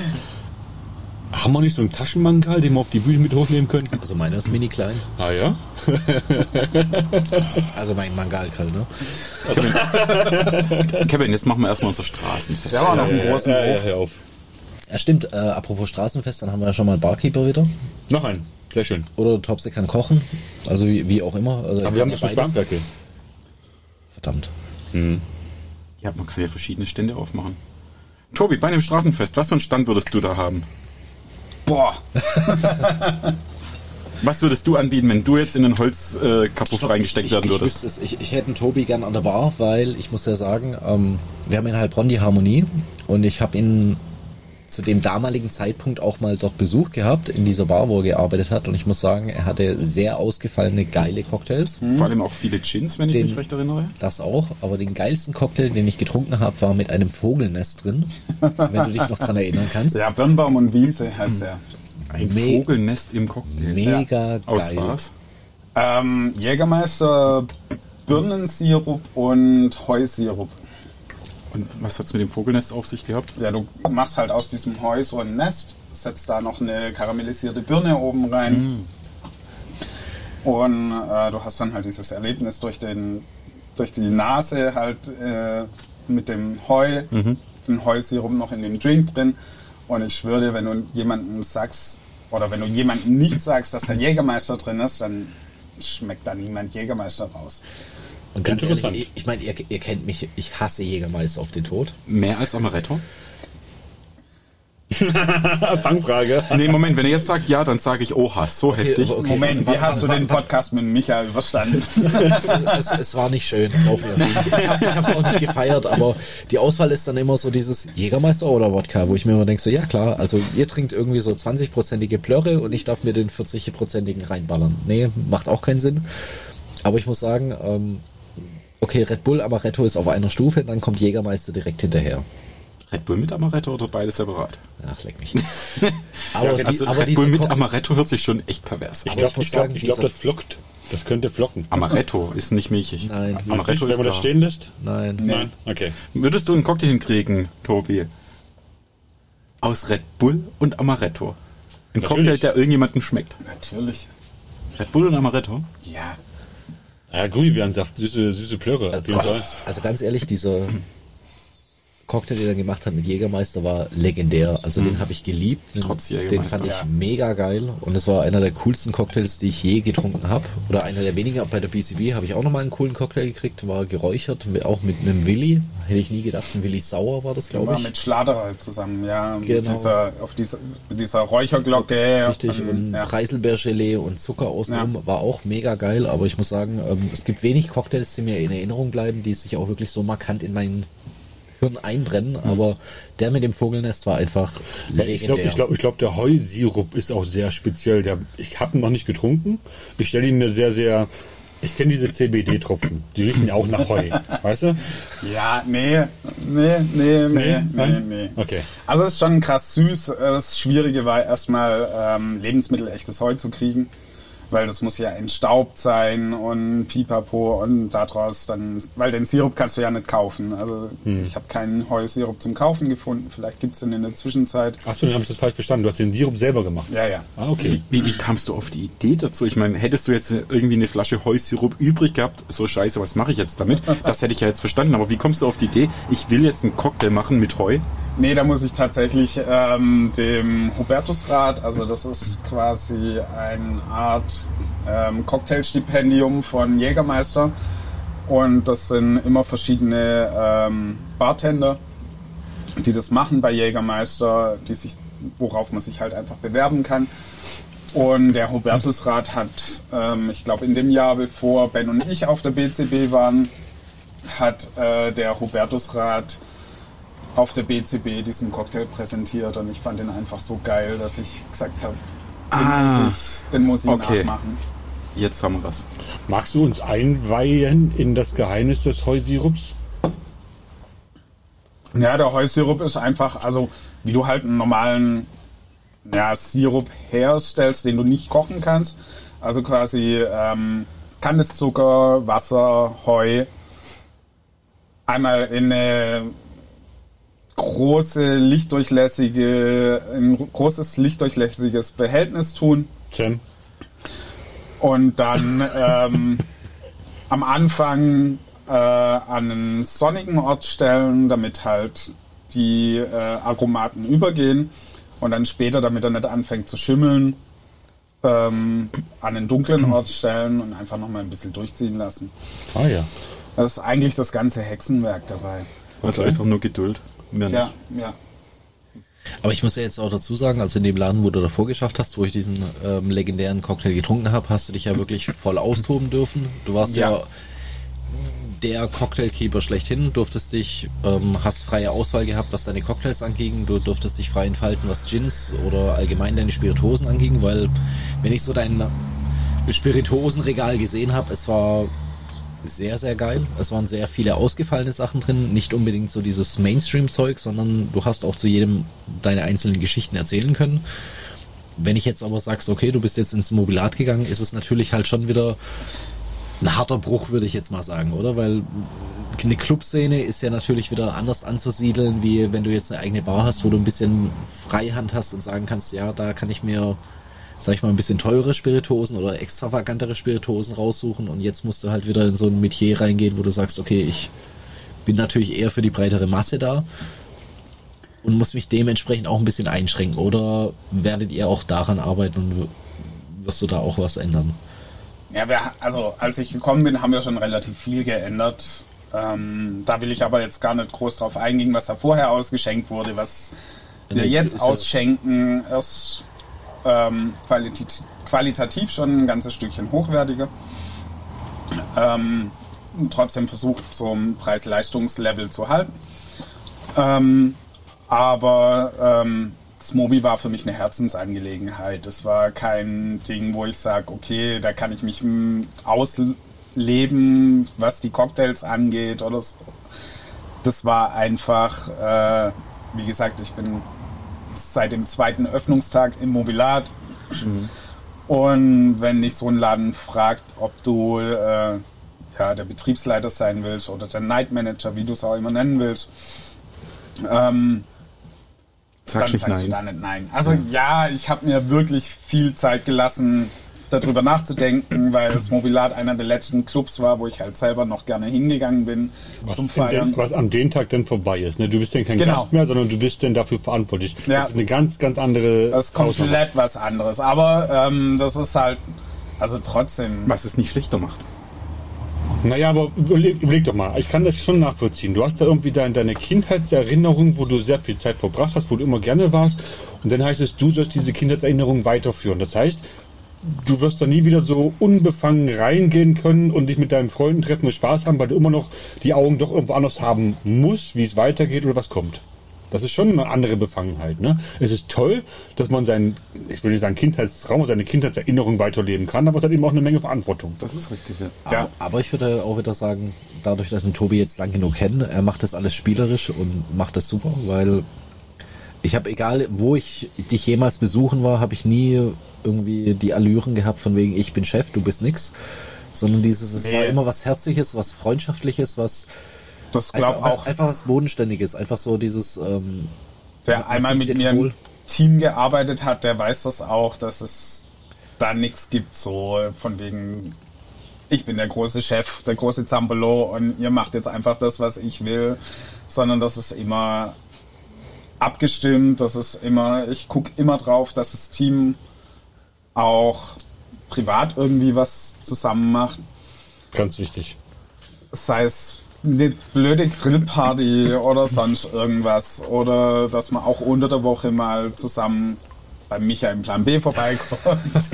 Speaker 3: Haben wir nicht so einen Taschenmangal, den wir auf die Bühne mit hochnehmen können?
Speaker 1: Also meiner ist mini klein.
Speaker 3: Ah ja? <laughs>
Speaker 1: Also mein Mangalgrill, ne?
Speaker 2: Kevin, <laughs> jetzt machen wir erstmal unser Straßenfest.
Speaker 4: Der war noch einen großen
Speaker 3: ja, ja, auf.
Speaker 1: Ja, stimmt. Äh, apropos Straßenfest, dann haben wir ja schon mal einen Barkeeper wieder.
Speaker 3: Noch ein. Sehr schön.
Speaker 1: Oder Topsy kann kochen. Also wie, wie auch immer. Also
Speaker 3: Aber
Speaker 1: ich
Speaker 3: wir haben
Speaker 1: ja
Speaker 3: schon
Speaker 1: beides.
Speaker 3: Spanferkel.
Speaker 1: Verdammt.
Speaker 2: Ja, man kann ja verschiedene Stände aufmachen. Tobi, bei einem Straßenfest, was für einen Stand würdest du da haben?
Speaker 4: Boah, <laughs>
Speaker 2: Was würdest du anbieten, wenn du jetzt in den Holzkapuff äh, reingesteckt
Speaker 1: ich,
Speaker 2: werden
Speaker 1: ich,
Speaker 2: würdest?
Speaker 1: es. ich, ich hätte einen Tobi gern an der Bar, weil ich muss ja sagen, ähm, wir haben in Heilbronn die Harmonie und ich habe ihn zu dem damaligen Zeitpunkt auch mal dort besucht gehabt, in dieser Bar, wo er gearbeitet hat und ich muss sagen, er hatte sehr ausgefallene, geile Cocktails.
Speaker 2: Vor allem auch viele Gins, wenn ich
Speaker 1: Den-
Speaker 2: mich recht erinnere.
Speaker 1: Das auch, aber den geilsten Cocktail, den ich getrunken habe, war mit einem Vogelnest drin, <laughs> wenn du dich noch dran erinnern kannst.
Speaker 4: ja, Birnbaum und Wiese heißt er.
Speaker 2: Ein
Speaker 1: Me-
Speaker 2: Vogelnest im Cocktail.
Speaker 1: Mega
Speaker 2: Aus
Speaker 1: geil.
Speaker 2: was?
Speaker 4: Ähm, Jägermeister, Birnensirup und Heusirup.
Speaker 2: Und was hat's mit dem Vogelnest auf sich gehabt?
Speaker 4: Ja, du machst halt aus diesem Heu so ein Nest, setzt da noch eine karamellisierte Birne oben rein. Und äh, du hast dann halt dieses Erlebnis durch, den, durch die Nase halt äh, mit dem Heu, den Heusirup noch in dem Drink drin. Und ich schwöre wenn du jemandem sagst, oder wenn du jemandem nicht sagst, dass da Jägermeister drin ist, dann schmeckt da niemand Jägermeister raus.
Speaker 1: Und ganz
Speaker 3: Interessant.
Speaker 1: ehrlich, ich, ich meine, ihr, ihr kennt mich, ich hasse Jägermeister auf den Tod.
Speaker 2: Mehr als Amaretto? <laughs>
Speaker 3: Fangfrage.
Speaker 2: Nee, Moment, wenn er jetzt sagt ja, dann sage ich Oha, so heftig.
Speaker 1: aber okay.
Speaker 4: Moment, wie hast du den. Podcast mit Michael verstanden? <laughs>
Speaker 1: es, es war nicht schön, glaub mir. Ich habe ich hab's auch nicht gefeiert, aber die Auswahl ist dann immer so dieses Jägermeister oder Wodka, wo ich mir immer denke, so ja klar, also ihr trinkt irgendwie so 20-prozentige Plörre und ich darf mir den 40-prozentigen reinballern. Nee, macht auch keinen Sinn. Aber ich muss sagen, ähm, okay, Red Bull Amaretto ist auf einer Stufe, dann kommt Jägermeister direkt hinterher.
Speaker 2: Red Bull mit Amaretto oder beides separat?
Speaker 1: Ach, leck mich. <laughs> Aber, die,
Speaker 2: Also
Speaker 1: aber
Speaker 2: Red Bull mit Amaretto hört sich schon echt pervers an.
Speaker 3: Ich glaube, ich glaub,
Speaker 1: sagen,
Speaker 3: ich glaub, das flockt. Das könnte flocken.
Speaker 2: Amaretto ist nicht milchig.
Speaker 1: Nein.
Speaker 2: Amaretto
Speaker 3: wenn
Speaker 2: ist
Speaker 3: man das
Speaker 2: klar.
Speaker 3: stehen lässt?
Speaker 1: Nein.
Speaker 3: Nein. Okay.
Speaker 2: Würdest du einen Cocktail hinkriegen, Tobi? Aus Red Bull und Amaretto. Ein
Speaker 3: Natürlich.
Speaker 2: Cocktail, der irgendjemandem schmeckt.
Speaker 4: Natürlich.
Speaker 2: Red Bull und Amaretto?
Speaker 4: Ja.
Speaker 3: Ja, Gummibärensaft, süße, süße Plörre. Auf jeden Fall.
Speaker 1: Also ganz ehrlich, dieser Cocktail, den er gemacht hat mit Jägermeister, war legendär. Also den habe ich geliebt. Den,
Speaker 2: Trotz
Speaker 1: den
Speaker 2: Jägermeister.
Speaker 1: fand ich
Speaker 4: Ja.
Speaker 1: mega geil. Und es war einer der coolsten Cocktails, die ich je getrunken habe. Oder einer der wenigen. Bei der BCB habe ich auch nochmal einen coolen Cocktail gekriegt. War geräuchert, auch mit einem Willi. Hätte ich nie gedacht, ein Willi Sauer war das, glaube
Speaker 4: War
Speaker 1: ich.
Speaker 4: mit Schladerei zusammen, ja. Mit
Speaker 1: Genau.
Speaker 4: dieser, auf dieser, mit dieser Räucherglocke.
Speaker 1: Richtig, und
Speaker 4: ja.
Speaker 1: Preiselbeergelee und Zucker außenrum
Speaker 4: Ja.
Speaker 1: war auch mega geil, aber ich muss sagen, ähm, es gibt wenig Cocktails, die mir in Erinnerung bleiben, die sich auch wirklich so markant in mein Hirn einbrennen, aber der mit dem Vogelnest war einfach
Speaker 3: Ja,
Speaker 1: legendär.
Speaker 3: ich glaube, ich glaub, ich glaub, der Heusirup ist auch sehr speziell. Der, ich habe ihn noch nicht getrunken. Ich stelle ihn mir sehr, sehr. Ich kenne diese CBD-Tropfen. Die riechen ja auch nach Heu. <laughs> Weißt du?
Speaker 4: Ja, nee, nee, nee, nee, nee, nee.
Speaker 3: Okay.
Speaker 4: Also es ist schon krass süß. Das Schwierige war erstmal ähm, lebensmittelechtes Heu zu kriegen. Weil das muss ja entstaubt sein und pipapo und daraus dann, weil den Sirup kannst du ja nicht kaufen. Also hm. ich habe keinen Heusirup zum Kaufen gefunden. Vielleicht gibt es den in der Zwischenzeit.
Speaker 3: Achso, dann habe ich das falsch verstanden. Du hast den Sirup selber gemacht.
Speaker 4: Ja, ja.
Speaker 2: Ah, okay. Wie, wie kamst du auf die Idee dazu? Ich meine, hättest du jetzt irgendwie eine Flasche Heusirup übrig gehabt, so scheiße, was mache ich jetzt damit? Das hätte ich ja jetzt verstanden. Aber wie kommst du auf die Idee, ich will jetzt einen Cocktail machen mit Heu?
Speaker 4: Nee, da muss ich tatsächlich ähm, dem Hubertusrat, also das ist quasi eine Art ähm, Cocktailstipendium von Jägermeister und das sind immer verschiedene ähm, Bartender, die das machen bei Jägermeister, die sich, worauf man sich halt einfach bewerben kann. Und der Hubertusrat hat, ähm, ich glaube in dem Jahr, bevor Ben und ich auf der BCB waren, hat äh, der Hubertusrat auf der BCB diesen Cocktail präsentiert und ich fand den einfach so geil, dass ich gesagt habe, den, ah, muss ich, den muss ich okay. nachmachen.
Speaker 2: Jetzt haben wir das.
Speaker 3: Magst du uns einweihen in das Geheimnis des Heusirups?
Speaker 4: Ja, der Heusirup ist einfach, also wie du halt einen normalen ja, Sirup herstellst, den du nicht kochen kannst. Also quasi ähm, Kandiszucker, Wasser, Heu. Einmal in eine große lichtdurchlässige, ein großes lichtdurchlässiges Behältnis tun.
Speaker 3: Tim.
Speaker 4: Und dann ähm, <laughs> am Anfang äh, an einen sonnigen Ort stellen, damit halt die äh, Aromaten übergehen. Und dann später, damit er nicht anfängt zu schimmeln, ähm, an einen dunklen Ort <clears throat> stellen und einfach nochmal ein bisschen durchziehen lassen.
Speaker 3: Ah ja.
Speaker 4: Das ist eigentlich das ganze Hexenwerk dabei.
Speaker 2: Also okay. einfach nur Geduld.
Speaker 4: Mehr ja, ja.
Speaker 1: Aber ich muss ja jetzt auch dazu sagen, also in dem Laden, wo du davor geschafft hast, wo ich diesen ähm, legendären Cocktail getrunken habe, hast du dich ja wirklich voll austoben dürfen. Du warst ja, ja der Cocktailkeeper schlechthin, durftest dich, ähm, hast freie Auswahl gehabt, was deine Cocktails anging, du durftest dich frei entfalten, was Gins oder allgemein deine Spirituosen anging, weil wenn ich so dein Spirituosenregal gesehen habe, es war sehr, sehr geil. Es waren sehr viele ausgefallene Sachen drin. Nicht unbedingt so dieses Mainstream-Zeug, sondern du hast auch zu jedem deine einzelnen Geschichten erzählen können. Wenn ich jetzt aber sagst, okay, du bist jetzt ins Mobilat gegangen, ist es natürlich halt schon wieder ein harter Bruch, würde ich jetzt mal sagen, oder? Weil eine Clubszene ist ja natürlich wieder anders anzusiedeln, wie wenn du jetzt eine eigene Bar hast, wo du ein bisschen Freihand hast und sagen kannst, ja, da kann ich mir sag ich mal, ein bisschen teure Spirituosen oder extravagantere Spirituosen raussuchen und jetzt musst du halt wieder in so ein Metier reingehen, wo du sagst, okay, ich bin natürlich eher für die breitere Masse da und muss mich dementsprechend auch ein bisschen einschränken. Oder werdet ihr auch daran arbeiten und wirst du da auch was ändern?
Speaker 4: Ja, wir, also als ich gekommen bin, haben wir schon relativ viel geändert. Ähm, da will ich aber jetzt gar nicht groß drauf eingehen, was da vorher ausgeschenkt wurde, was wir jetzt ausschenken. Erst ähm, qualit qualitativ schon ein ganzes Stückchen hochwertiger. Ähm, trotzdem versucht, so ein Preis-Leistungs-Level zu halten. Ähm, aber ähm, das Mobi war für mich eine Herzensangelegenheit. Es war kein Ding, wo ich sage, okay, da kann ich mich hm, ausleben, was die Cocktails angeht oder so. Das war einfach, äh, wie gesagt, ich bin seit dem zweiten Öffnungstag im Mobilat. Mhm. Und wenn dich so ein Laden fragt, ob du äh, ja, der Betriebsleiter sein willst oder der Night Manager, wie du es auch immer nennen willst, ähm, Sag dann sagst nein. du da nicht nein. Also ja, ja ich habe mir wirklich viel Zeit gelassen, darüber nachzudenken, weil das Mobilat einer der letzten Clubs war, wo ich halt selber noch gerne hingegangen bin
Speaker 3: was zum Feiern. Den, was an dem Tag dann vorbei ist. Ne? Du bist dann kein genau. Gast mehr, sondern du bist dann dafür verantwortlich. Ja. Das ist eine ganz, ganz andere.
Speaker 4: Das ist komplett was anderes. Aber ähm, das ist halt, also trotzdem.
Speaker 2: Was es nicht schlechter macht.
Speaker 3: Naja, aber überleg, überleg, doch mal, ich kann das schon nachvollziehen. Du hast da irgendwie deine, deine Kindheitserinnerung, wo du sehr viel Zeit verbracht hast, wo du immer gerne warst. Und dann heißt es, du sollst diese Kindheitserinnerung weiterführen. Das heißt, du wirst da nie wieder so unbefangen reingehen können und dich mit deinen Freunden treffen und Spaß haben, weil du immer noch die Augen doch irgendwo anders haben musst, wie es weitergeht oder was kommt. Das ist schon eine andere Befangenheit. Ne? Es ist toll, dass man seinen, ich will nicht sagen Kindheitstraum, seine Kindheitserinnerung weiterleben kann, aber es hat eben auch eine Menge Verantwortung.
Speaker 2: Das ist richtig, ja.
Speaker 1: Aber, ja. aber ich würde auch wieder sagen, dadurch, dass ich Tobi jetzt lang genug kenne, er macht das alles spielerisch und macht das super, weil ich habe egal, wo ich dich jemals besuchen war, habe ich nie irgendwie die Allüren gehabt von wegen ich bin Chef, du bist nix, sondern dieses es
Speaker 4: Nee.
Speaker 1: war immer was herzliches, was freundschaftliches, was
Speaker 4: Das glaube
Speaker 1: einfach,
Speaker 4: auch,
Speaker 1: einfach was bodenständiges, einfach so dieses ähm,
Speaker 4: wer einmal mit mir im Team gearbeitet hat, der weiß das auch, dass es da nichts gibt, so von wegen, ich bin der große Chef, der große Zambolo und ihr macht jetzt einfach das, was ich will, sondern das ist immer abgestimmt, das ist immer, ich gucke immer drauf, dass das Team auch privat irgendwie was zusammen macht.
Speaker 3: Ganz wichtig.
Speaker 4: sei es eine blöde Grillparty <laughs> oder sonst irgendwas. Oder dass man auch unter der Woche mal zusammen bei Micha im Plan B vorbeikommt. <laughs>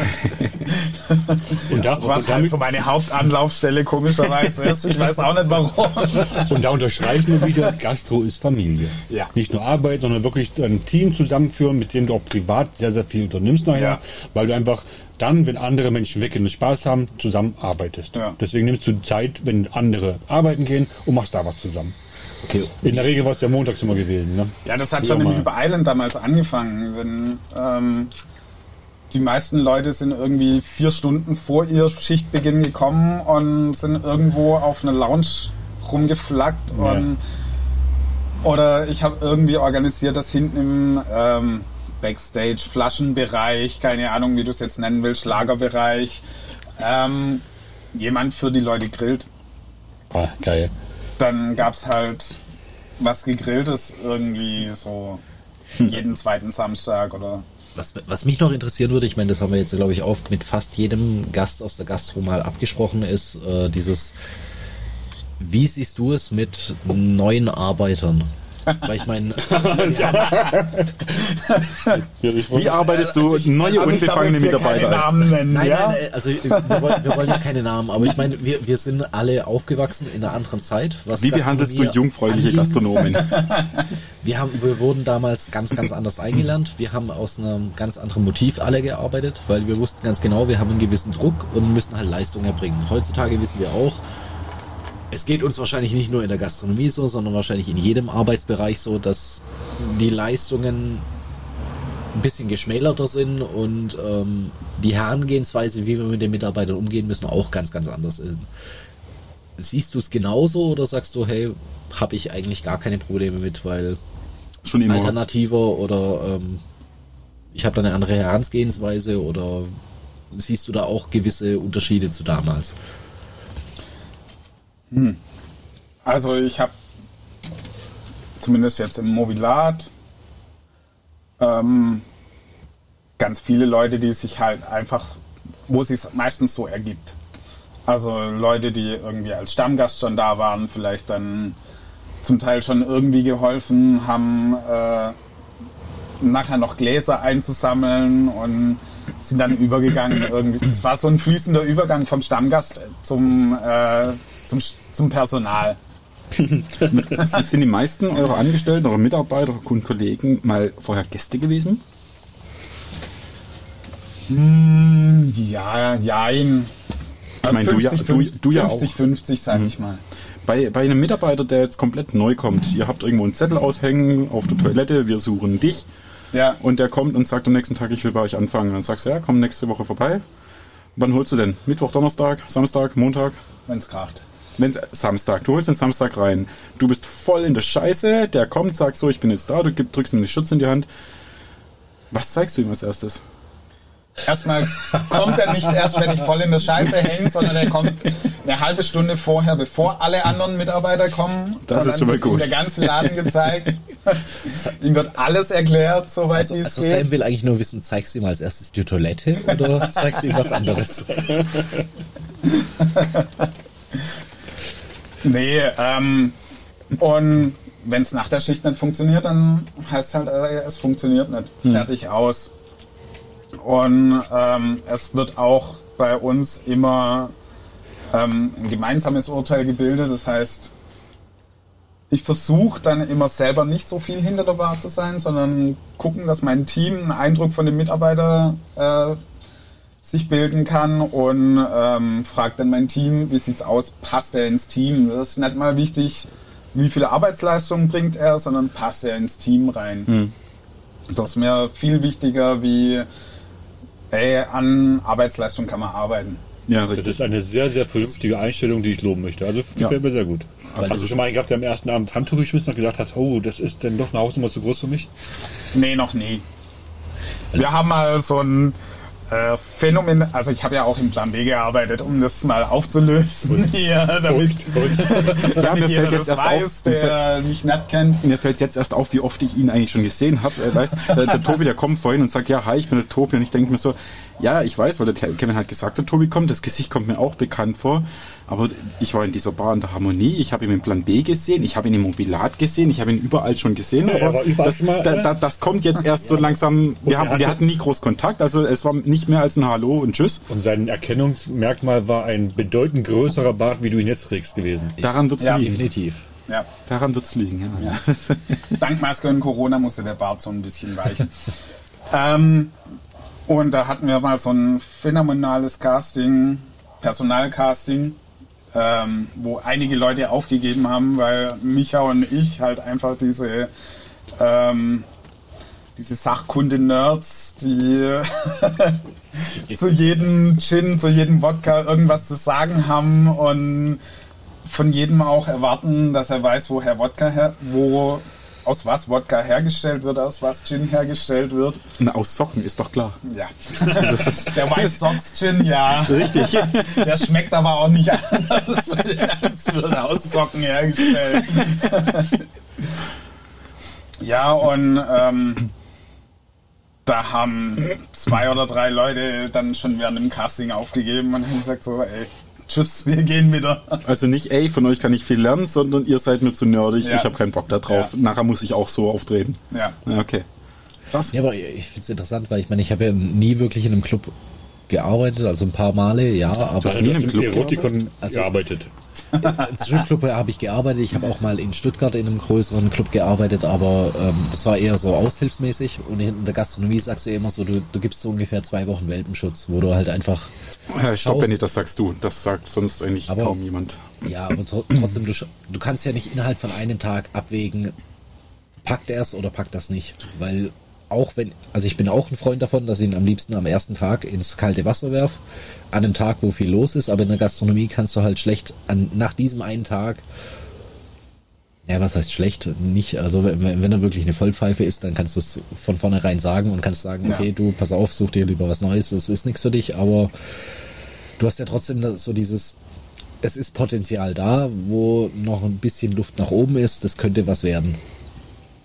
Speaker 4: <laughs>
Speaker 3: Und da,
Speaker 4: Was
Speaker 3: und
Speaker 4: halt so meine Hauptanlaufstelle komischerweise ist. <laughs> Ich weiß auch nicht warum.
Speaker 3: Und da unterstreichen wir wieder, Gastro ist Familie.
Speaker 4: Ja.
Speaker 3: Nicht nur Arbeit, sondern wirklich ein Team zusammenführen, mit dem du auch privat sehr, sehr viel unternimmst nachher,
Speaker 4: Ja.
Speaker 3: weil du einfach dann, wenn andere Menschen weggehen und Spaß haben, zusammenarbeitest.
Speaker 4: Ja.
Speaker 3: Deswegen nimmst du Zeit, wenn andere arbeiten gehen und machst da was zusammen.
Speaker 1: okay,
Speaker 3: In der Regel war es ja montags immer gewesen. Ne?
Speaker 4: Ja, das hat
Speaker 3: Früher
Speaker 4: schon nämlich bei Island damals angefangen. Wenn, ähm, die meisten Leute sind irgendwie vier Stunden vor ihr Schichtbeginn gekommen und sind irgendwo auf einer Lounge rumgeflackt.
Speaker 3: Ja.
Speaker 4: Und, oder ich habe irgendwie organisiert, dass hinten im ähm, Backstage, Flaschenbereich, keine Ahnung, wie du es jetzt nennen willst, Lagerbereich, ähm, jemand für die Leute grillt.
Speaker 3: Ah, geil.
Speaker 4: Dann gab's halt was gegrilltes irgendwie so jeden zweiten Samstag oder
Speaker 1: was, was mich noch interessieren würde, ich meine, das haben wir jetzt, glaube ich, auch mit fast jedem Gast aus der Gastro mal abgesprochen, ist äh, dieses, wie siehst du es mit neuen Arbeitern? Weil ich meine, <laughs>
Speaker 2: Wie arbeitest du neue
Speaker 4: Also ich darf
Speaker 2: unbefangene
Speaker 4: jetzt hier
Speaker 2: Mitarbeiter?
Speaker 4: Namen nennen,
Speaker 1: nein,
Speaker 4: ja?
Speaker 1: nein, äh, also wir wollen, wir wollen ja keine Namen, aber ich meine, wir, wir sind alle aufgewachsen in einer anderen Zeit. Was
Speaker 2: Wie behandelst du jungfräuliche
Speaker 1: anging.
Speaker 2: Gastronomen? <laughs>
Speaker 1: Wir, haben, wir wurden damals ganz, ganz anders eingelernt. Wir haben aus einem ganz anderen Motiv alle gearbeitet, weil wir wussten ganz genau, wir haben einen gewissen Druck und müssen halt Leistung erbringen. Heutzutage wissen wir auch, es geht uns wahrscheinlich nicht nur in der Gastronomie so, sondern wahrscheinlich in jedem Arbeitsbereich so, dass die Leistungen ein bisschen geschmälerter sind und ähm, die Herangehensweise, wie wir mit den Mitarbeitern umgehen müssen, auch ganz, ganz anders ist. Siehst du es genauso oder sagst du, hey, habe ich eigentlich gar keine Probleme mit, weil
Speaker 2: Schon immer.
Speaker 1: alternativer oder ähm, ich habe da eine andere Herangehensweise oder siehst du da auch gewisse Unterschiede zu damals?
Speaker 4: Also ich habe zumindest jetzt im Mobilat ähm, ganz viele Leute, die sich halt einfach, wo es sich meistens so ergibt. Also Leute, die irgendwie als Stammgast schon da waren, vielleicht dann zum Teil schon irgendwie geholfen, haben äh, nachher noch Gläser einzusammeln und sind dann übergegangen. Es war so ein fließender Übergang vom Stammgast zum, äh, zum, zum Personal. <laughs>
Speaker 2: Sind die meisten eurer Angestellten, eurer Mitarbeiter und Kollegen mal vorher Gäste gewesen?
Speaker 4: Ja, jein.
Speaker 2: Ich meine, du ja- du- du ja auch.
Speaker 4: 50, 50, sag ich mal.
Speaker 2: Bei, bei einem Mitarbeiter, der jetzt komplett neu kommt, ihr habt irgendwo einen Zettel aushängen auf der Toilette, wir suchen dich
Speaker 4: Ja,
Speaker 2: und der kommt und sagt am nächsten Tag, ich will bei euch anfangen. Dann sagst du, ja, komm nächste Woche vorbei. Wann holst du denn? Mittwoch, Donnerstag, Samstag, Montag?
Speaker 4: wenn's kracht.
Speaker 2: Wenn's Samstag, du holst den Samstag rein. Du bist voll in der Scheiße, der kommt, sagt so, ich bin jetzt da, du gib, drückst ihm den Schutz in die Hand. Was zeigst du ihm als erstes?
Speaker 4: Erstmal kommt er nicht erst, wenn ich voll in der Scheiße hänge, sondern er kommt eine halbe Stunde vorher, bevor alle anderen Mitarbeiter kommen.
Speaker 2: Das ist schon mal gut.
Speaker 4: Der ganze Laden gezeigt. ihm wird alles erklärt, soweit wie es
Speaker 1: Also
Speaker 4: geht.
Speaker 1: Sam will eigentlich nur wissen, zeigst du ihm als erstes die Toilette oder zeigst du ihm was anderes? <laughs>
Speaker 4: Nee, ähm, und wenn es nach der Schicht nicht funktioniert, dann heißt es halt, äh, es funktioniert nicht. Fertig aus. Und ähm, es wird auch bei uns immer ähm, ein gemeinsames Urteil gebildet. Das heißt, ich versuche dann immer selber nicht so viel hinter der Bar zu sein, sondern gucken, dass mein Team einen Eindruck von dem Mitarbeiter äh, sich bilden kann und ähm, fragt dann mein Team, wie sieht's aus, passt er ins Team? Das ist nicht mal wichtig, wie viele Arbeitsleistungen bringt er, sondern passt er ins Team rein. Das ist mir viel wichtiger wie, ey, an Arbeitsleistung kann man arbeiten.
Speaker 2: Ja,
Speaker 3: Das
Speaker 2: richtig.
Speaker 3: ist eine sehr, sehr vernünftige Einstellung, die ich loben möchte. Also gefällt mir sehr gut. Hast du schon mal einen gehabt, der am ersten Abend Handtuch geschmissen und gesagt hat, oh, das ist dann doch eine Hausnummer zu groß für mich?
Speaker 4: Nee, noch nie. Wir haben mal so ein äh, Phänomen, also ich habe ja auch im Plan B gearbeitet, um das mal aufzulösen hier, damit,
Speaker 2: Ja, <laughs>
Speaker 4: damit
Speaker 2: mir
Speaker 4: jeder
Speaker 2: fällt jetzt
Speaker 4: das
Speaker 2: erst
Speaker 4: weiß,
Speaker 2: auf, mir fällt-
Speaker 4: der mich nicht kennt.
Speaker 2: Mir fällt jetzt erst auf, wie oft ich ihn eigentlich schon gesehen habe. Äh, weißt, der, der Tobi, der kommt vorhin und sagt, ja, hi, ich bin der Tobi. Und ich denke mir so, ja, ich weiß, weil der Kevin hat gesagt, der Tobi kommt. Das Gesicht kommt mir auch bekannt vor. Aber ich war in dieser Bar in der Harmonie. Ich habe ihn im Plan B gesehen. Ich habe ihn im Mobilat gesehen. Ich habe ihn überall schon gesehen.
Speaker 3: Ja,
Speaker 2: aber das,
Speaker 3: mal,
Speaker 2: da,
Speaker 3: äh,
Speaker 2: da, das kommt jetzt erst so langsam. Wir, haben, wir
Speaker 3: hatte-
Speaker 2: hatten nie groß Kontakt. Also es war nicht mehr als ein Hallo und Tschüss.
Speaker 3: Und sein Erkennungsmerkmal war ein bedeutend größerer Bart, wie du ihn jetzt trägst, gewesen.
Speaker 2: Daran wird's
Speaker 4: Ja.
Speaker 2: liegen.
Speaker 1: Definitiv.
Speaker 4: Ja.
Speaker 2: Daran wird's liegen, ja. <laughs>
Speaker 4: Dank Maske und Corona musste der Bart so ein bisschen weichen. ähm, und da hatten wir mal so ein phänomenales Casting, Personalcasting, ähm, wo einige Leute aufgegeben haben, weil Micha und ich halt einfach diese ähm, diese Sachkunde-Nerds, die <laughs> zu jedem Gin, zu jedem Wodka irgendwas zu sagen haben und von jedem auch erwarten, dass er weiß, woher Wodka her, wo aus was Wodka hergestellt wird, aus was Gin hergestellt wird.
Speaker 2: Na, aus Socken ist doch klar.
Speaker 4: Ja. <laughs> Der White <laughs> Sox Gin, ja.
Speaker 2: Richtig.
Speaker 4: Der schmeckt aber auch nicht anders, als wird aus Socken hergestellt. Ja, und ähm, da haben zwei oder drei Leute dann schon während dem Casting aufgegeben und haben gesagt so, ey, tschüss, wir gehen wieder.
Speaker 2: Also nicht, ey, von euch kann ich viel lernen, sondern ihr seid mir zu nerdig,
Speaker 4: Ja.
Speaker 2: ich habe keinen Bock da drauf.
Speaker 4: Ja.
Speaker 2: Nachher muss ich auch so auftreten.
Speaker 4: Ja.
Speaker 2: Okay.
Speaker 1: Ja, aber ich finde es interessant, weil ich meine, ich habe ja nie wirklich in einem Club gearbeitet, also ein paar Male, ja, aber
Speaker 2: hast nie in einem Club
Speaker 3: Erotikon
Speaker 1: Also-
Speaker 3: gearbeitet. <laughs>
Speaker 1: Im Stripclub habe ich gearbeitet. Ich habe auch mal in Stuttgart in einem größeren Club gearbeitet, aber ähm, das war eher so aushilfsmäßig. Und in der Gastronomie sagst du immer so, du, du gibst so ungefähr zwei Wochen Welpenschutz, wo du halt einfach,
Speaker 2: Äh, Stopp, Benny, das sagst du. Das sagt sonst eigentlich
Speaker 1: Aber-
Speaker 2: kaum jemand.
Speaker 1: ja, aber tro- trotzdem, du, du kannst ja nicht innerhalb von einem Tag abwägen, packt er es oder packt das nicht. Weil auch wenn, also ich bin auch ein Freund davon, dass ich ihn am liebsten am ersten Tag ins kalte Wasser werf, an einem Tag, wo viel los ist, aber in der Gastronomie kannst du halt schlecht an, nach diesem einen Tag ja, was heißt schlecht? Nicht, also wenn, wenn er wirklich eine Vollpfeife ist, dann kannst du es von vornherein sagen und kannst sagen,
Speaker 4: Ja.
Speaker 1: okay, du, pass auf, such dir lieber was Neues, das ist nichts für dich, aber du hast ja trotzdem so dieses, es ist Potenzial da, wo noch ein bisschen Luft nach oben ist, das könnte was werden.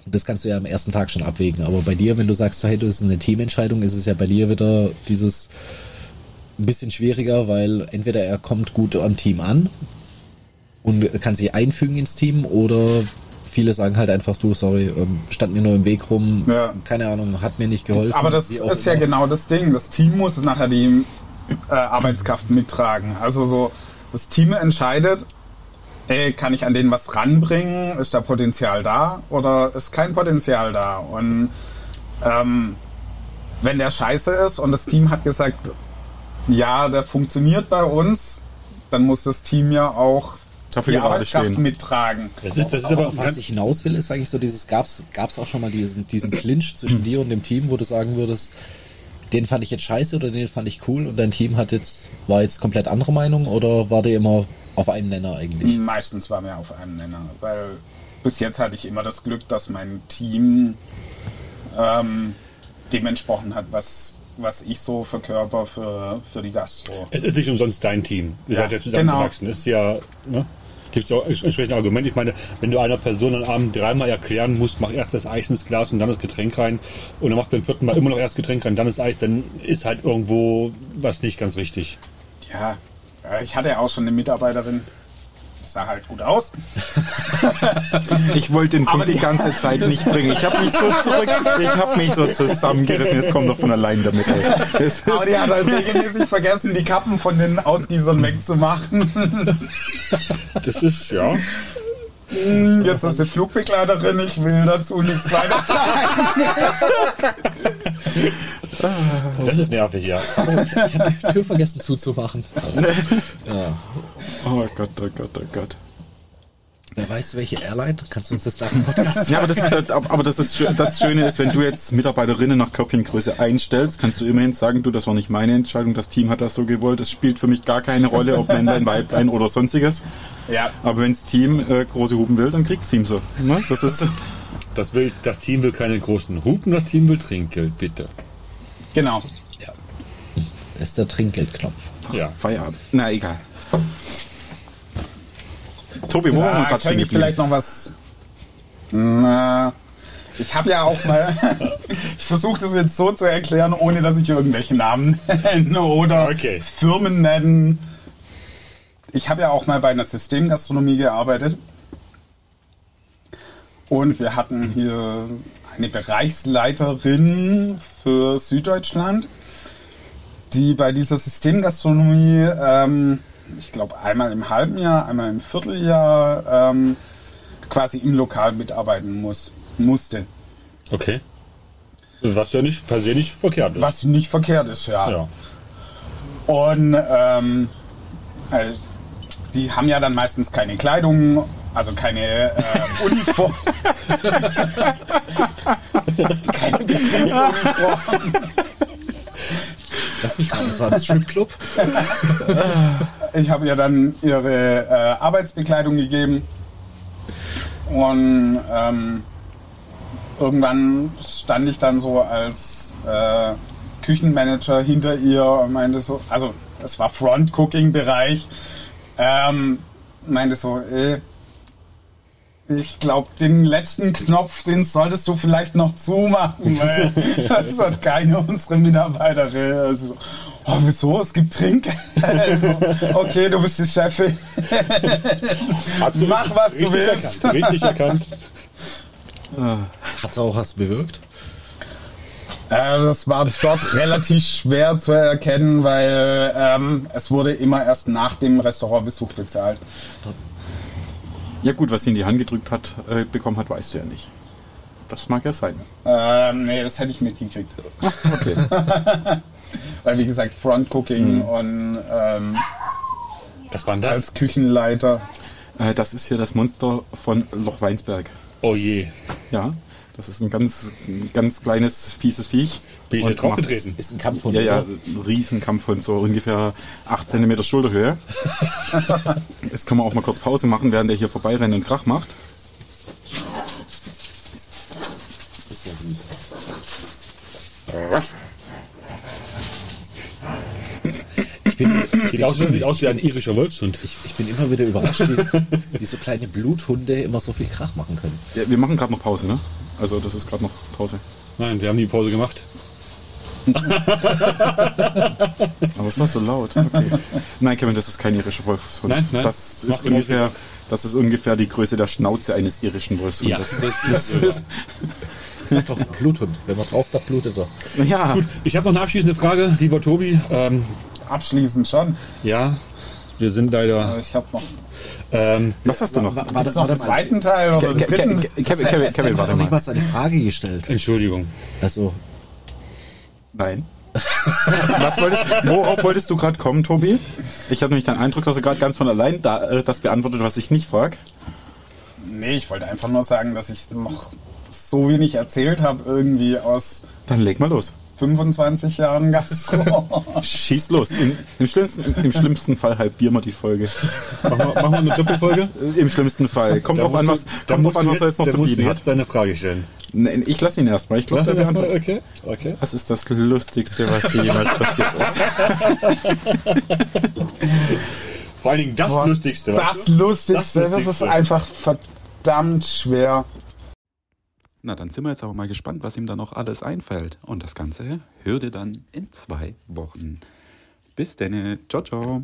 Speaker 1: Das kannst du ja am ersten Tag schon abwägen, aber bei dir, wenn du sagst, so, hey, das ist eine Teamentscheidung, ist es ja bei dir wieder dieses ein bisschen schwieriger, weil entweder er kommt gut am Team an und kann sich einfügen ins Team oder viele sagen halt einfach, du, sorry, ähm, stand mir nur im Weg rum,
Speaker 4: Ja.
Speaker 1: keine Ahnung, hat mir nicht geholfen.
Speaker 4: Aber das ist ja
Speaker 1: immer.
Speaker 4: genau das Ding. Das Team muss nachher die äh, Arbeitskraft mittragen. Also so, das Team entscheidet, ey, kann ich an denen was ranbringen? Ist da Potenzial da oder ist kein Potenzial da? Und ähm, wenn der scheiße ist und das Team hat gesagt, ja, der funktioniert bei uns, dann muss das Team ja auch
Speaker 2: Dafür
Speaker 4: die Arbeitskraft
Speaker 2: stehen.
Speaker 4: mittragen.
Speaker 3: Das ist, das ist
Speaker 1: aber
Speaker 3: aber
Speaker 1: was ich hinaus will, ist eigentlich so dieses, gab's, gab's auch schon mal diesen, diesen Clinch zwischen dir und dem Team, wo du sagen würdest, den fand ich jetzt scheiße oder den fand ich cool und dein Team hat jetzt, war jetzt komplett andere Meinung oder war der immer auf einem Nenner eigentlich?
Speaker 4: Meistens waren wir auf einem Nenner, weil bis jetzt hatte ich immer das Glück, dass mein Team ähm, dem entsprochen hat, was, was ich so verkörper für, für die Gastro.
Speaker 3: Es ist nicht umsonst dein Team. Ihr
Speaker 4: Ja,
Speaker 3: seid ja zusammengewachsen.
Speaker 4: genau.
Speaker 3: Ist ja, ne? Gibt es auch entsprechende Argumente. Ich meine, wenn du einer Person am Abend dreimal erklären musst, mach erst das Eis ins Glas und dann das Getränk rein und dann macht beim vierten Mal immer noch erst Getränk rein, dann das Eis, dann ist halt irgendwo was nicht ganz richtig.
Speaker 4: Ja, ich hatte ja auch schon eine Mitarbeiterin, das sah halt gut aus. <laughs>
Speaker 2: Ich wollte den Punkt die
Speaker 4: die-
Speaker 2: ganze Zeit nicht bringen. Ich habe mich so zurück, ich habe mich so zusammengerissen. Jetzt kommt er von allein damit. Ey.
Speaker 4: Aber die hat halt regelmäßig vergessen, die Kappen von den Ausgießern wegzumachen.
Speaker 3: Das ist, ja.
Speaker 4: Jetzt ist sie Flugbegleiterin, ich will dazu nichts weiter sagen. <laughs>
Speaker 3: Das ist nervig, ja.
Speaker 1: Ich habe die Tür vergessen zuzumachen. ja.
Speaker 2: oh Gott, oh Gott, oh Gott.
Speaker 1: Wer weiß, welche Airline? Kannst du uns das da im Podcast
Speaker 2: Ja, aber das, das, aber das, ist, das Schöne ist, wenn du jetzt Mitarbeiterinnen nach Körbchengröße einstellst, kannst du immerhin sagen, du, das war nicht meine Entscheidung, das Team hat das so gewollt. Es spielt für mich gar keine Rolle, ob Männlein, Weiblein oder sonstiges.
Speaker 4: Ja,
Speaker 2: Aber wenn das Team äh, große Hupen will, dann kriegt das Team so. Ne? Das ist
Speaker 3: Das, will, das Team will keine großen Hupen, das Team will Trinkgeld, bitte.
Speaker 4: genau.
Speaker 1: Ja. Das ist der Trinkgeldknopf.
Speaker 3: Ja.
Speaker 2: Feierabend. Na, egal. Tobi, wo waren wir
Speaker 4: Da
Speaker 2: gerade stehen
Speaker 4: könnte ich vielleicht noch was. Na, ich habe ja auch mal. <laughs> ich versuche das jetzt so zu erklären, ohne dass ich irgendwelche Namen <laughs> nenne oder
Speaker 3: Okay.
Speaker 4: Firmen nennen. Ich habe ja auch mal bei einer Systemgastronomie gearbeitet. Und wir hatten hier eine Bereichsleiterin für Süddeutschland, die bei dieser Systemgastronomie, ähm, ich glaube, einmal im halben Jahr, einmal im Vierteljahr ähm, quasi im Lokal mitarbeiten muss, musste.
Speaker 3: Okay. Was ja nicht per se nicht verkehrt ist.
Speaker 4: Was nicht verkehrt ist, ja.
Speaker 3: Ja.
Speaker 4: Und ähm, äh, die haben ja dann meistens keine Kleidung, also keine äh, Uniform. <laughs> keine Betriebsuniform.
Speaker 1: Das nicht mal, das war das Stripclub.
Speaker 4: Ich habe ihr dann ihre äh, Arbeitsbekleidung gegeben. Und ähm, irgendwann stand ich dann so als äh, Küchenmanager hinter ihr und meinte so, also es war Front-Cooking-Bereich, ähm, meinte so, äh, ich glaube, den letzten Knopf, den solltest du vielleicht noch zumachen, weil <laughs> das hat keine unserer Mitarbeiterin. Also, so, oh, wieso? Es gibt Trinkgeld. <laughs> Also, okay, du bist die Chefin. <laughs>
Speaker 3: Hast du
Speaker 4: Mach, was du willst.
Speaker 3: Erkannt, richtig erkannt.
Speaker 1: Hat auch was bewirkt?
Speaker 4: Äh, das war dort relativ schwer zu erkennen, weil ähm, es wurde immer erst nach dem Restaurantbesuch bezahlt.
Speaker 2: Ja gut, was sie in die Hand gedrückt hat, äh, bekommen hat, weißt du ja nicht. Das mag ja sein.
Speaker 4: Ähm, nee, das hätte ich mitgekriegt.
Speaker 2: Okay. <laughs>
Speaker 4: Weil, wie gesagt, Front-Cooking und ähm,
Speaker 3: Was war denn das?
Speaker 4: als Küchenleiter.
Speaker 2: äh, das ist hier das Monster von Loch Weinsberg.
Speaker 3: Oh je.
Speaker 2: Ja, das ist ein ganz, ein ganz kleines, fieses Viech.
Speaker 3: Bin ich
Speaker 2: Und
Speaker 3: nicht drauf
Speaker 2: macht-
Speaker 3: getreten?
Speaker 1: Ist ein Kampfhund,
Speaker 2: Ja, ja, ein Riesenkampf von so ungefähr 8 cm Schulterhöhe. <laughs> Jetzt können wir auch mal kurz Pause machen, während der hier vorbeirennt und Krach macht.
Speaker 1: Ich bin,
Speaker 3: Sieht aus, sieht aus wie ein irischer Wolfshund.
Speaker 1: ich bin immer wieder überrascht, wie, wie so kleine Bluthunde immer so viel Krach machen können.
Speaker 2: Ja, wir machen gerade noch Pause, ne? Also das ist gerade noch Pause.
Speaker 3: Nein, wir haben die Pause gemacht. <laughs>
Speaker 2: Aber es war so laut. Okay. Nein, Kevin, das ist kein irischer Wolfshund.
Speaker 3: Nein, nein.
Speaker 2: Das ist ungefähr, das ist ungefähr die Größe der Schnauze eines irischen Wolfshundes. das ist,
Speaker 1: Das ist doch ein Bluthund. Wenn man drauf, da blutet er.
Speaker 2: ja.
Speaker 3: Gut, ich habe noch eine abschließende Frage, lieber Tobi. Ähm,
Speaker 4: Abschließend schon.
Speaker 3: ja, wir sind leider.
Speaker 4: Ich habe noch
Speaker 3: Ähm,
Speaker 2: Was hast du noch?
Speaker 1: War, das
Speaker 4: noch einen zweiten Teil oder
Speaker 2: Ke-
Speaker 4: dritten.
Speaker 2: Ke- Kevin, Kevin, Kevin, warte
Speaker 1: hat noch nicht
Speaker 2: mal.
Speaker 1: mal seine Frage gestellt.
Speaker 3: Entschuldigung.
Speaker 1: Also,
Speaker 2: Nein. <laughs> Was wolltest, worauf wolltest du gerade kommen, Tobi? Ich habe nämlich den Eindruck, dass du gerade ganz von allein da, äh, das beantwortet, was ich nicht frage.
Speaker 4: Nee, ich wollte einfach nur sagen, dass ich noch so wenig erzählt habe, irgendwie aus
Speaker 2: Dann leg mal los.
Speaker 4: 25 Jahren Gastro. <laughs>
Speaker 2: Schieß los. In, im, schlimmsten, Im schlimmsten Fall halbieren wir die Folge.
Speaker 3: Machen wir, machen wir eine Doppelfolge?
Speaker 2: Im schlimmsten Fall. Kommt
Speaker 3: Da
Speaker 2: drauf an, was,
Speaker 3: du-
Speaker 2: kommt drauf an, was er jetzt noch zu bieten hat.
Speaker 3: deine Frage stellen.
Speaker 2: Nee, ich lasse ihn erstmal. Ich glaube, der beantwortet.
Speaker 3: okay, okay.
Speaker 2: Das ist das Lustigste, was dir jemals <laughs> passiert ist.
Speaker 3: Vor allen Dingen das
Speaker 4: Boah,
Speaker 3: Lustigste.
Speaker 4: Das? Lustigste,
Speaker 3: Das
Speaker 4: das ist
Speaker 3: Lustigste.
Speaker 4: einfach verdammt schwer.
Speaker 2: Na, dann sind wir jetzt aber mal gespannt, was ihm da noch alles einfällt. Und das Ganze hört ihr dann in zwei Wochen. Bis denn. Ciao, ciao.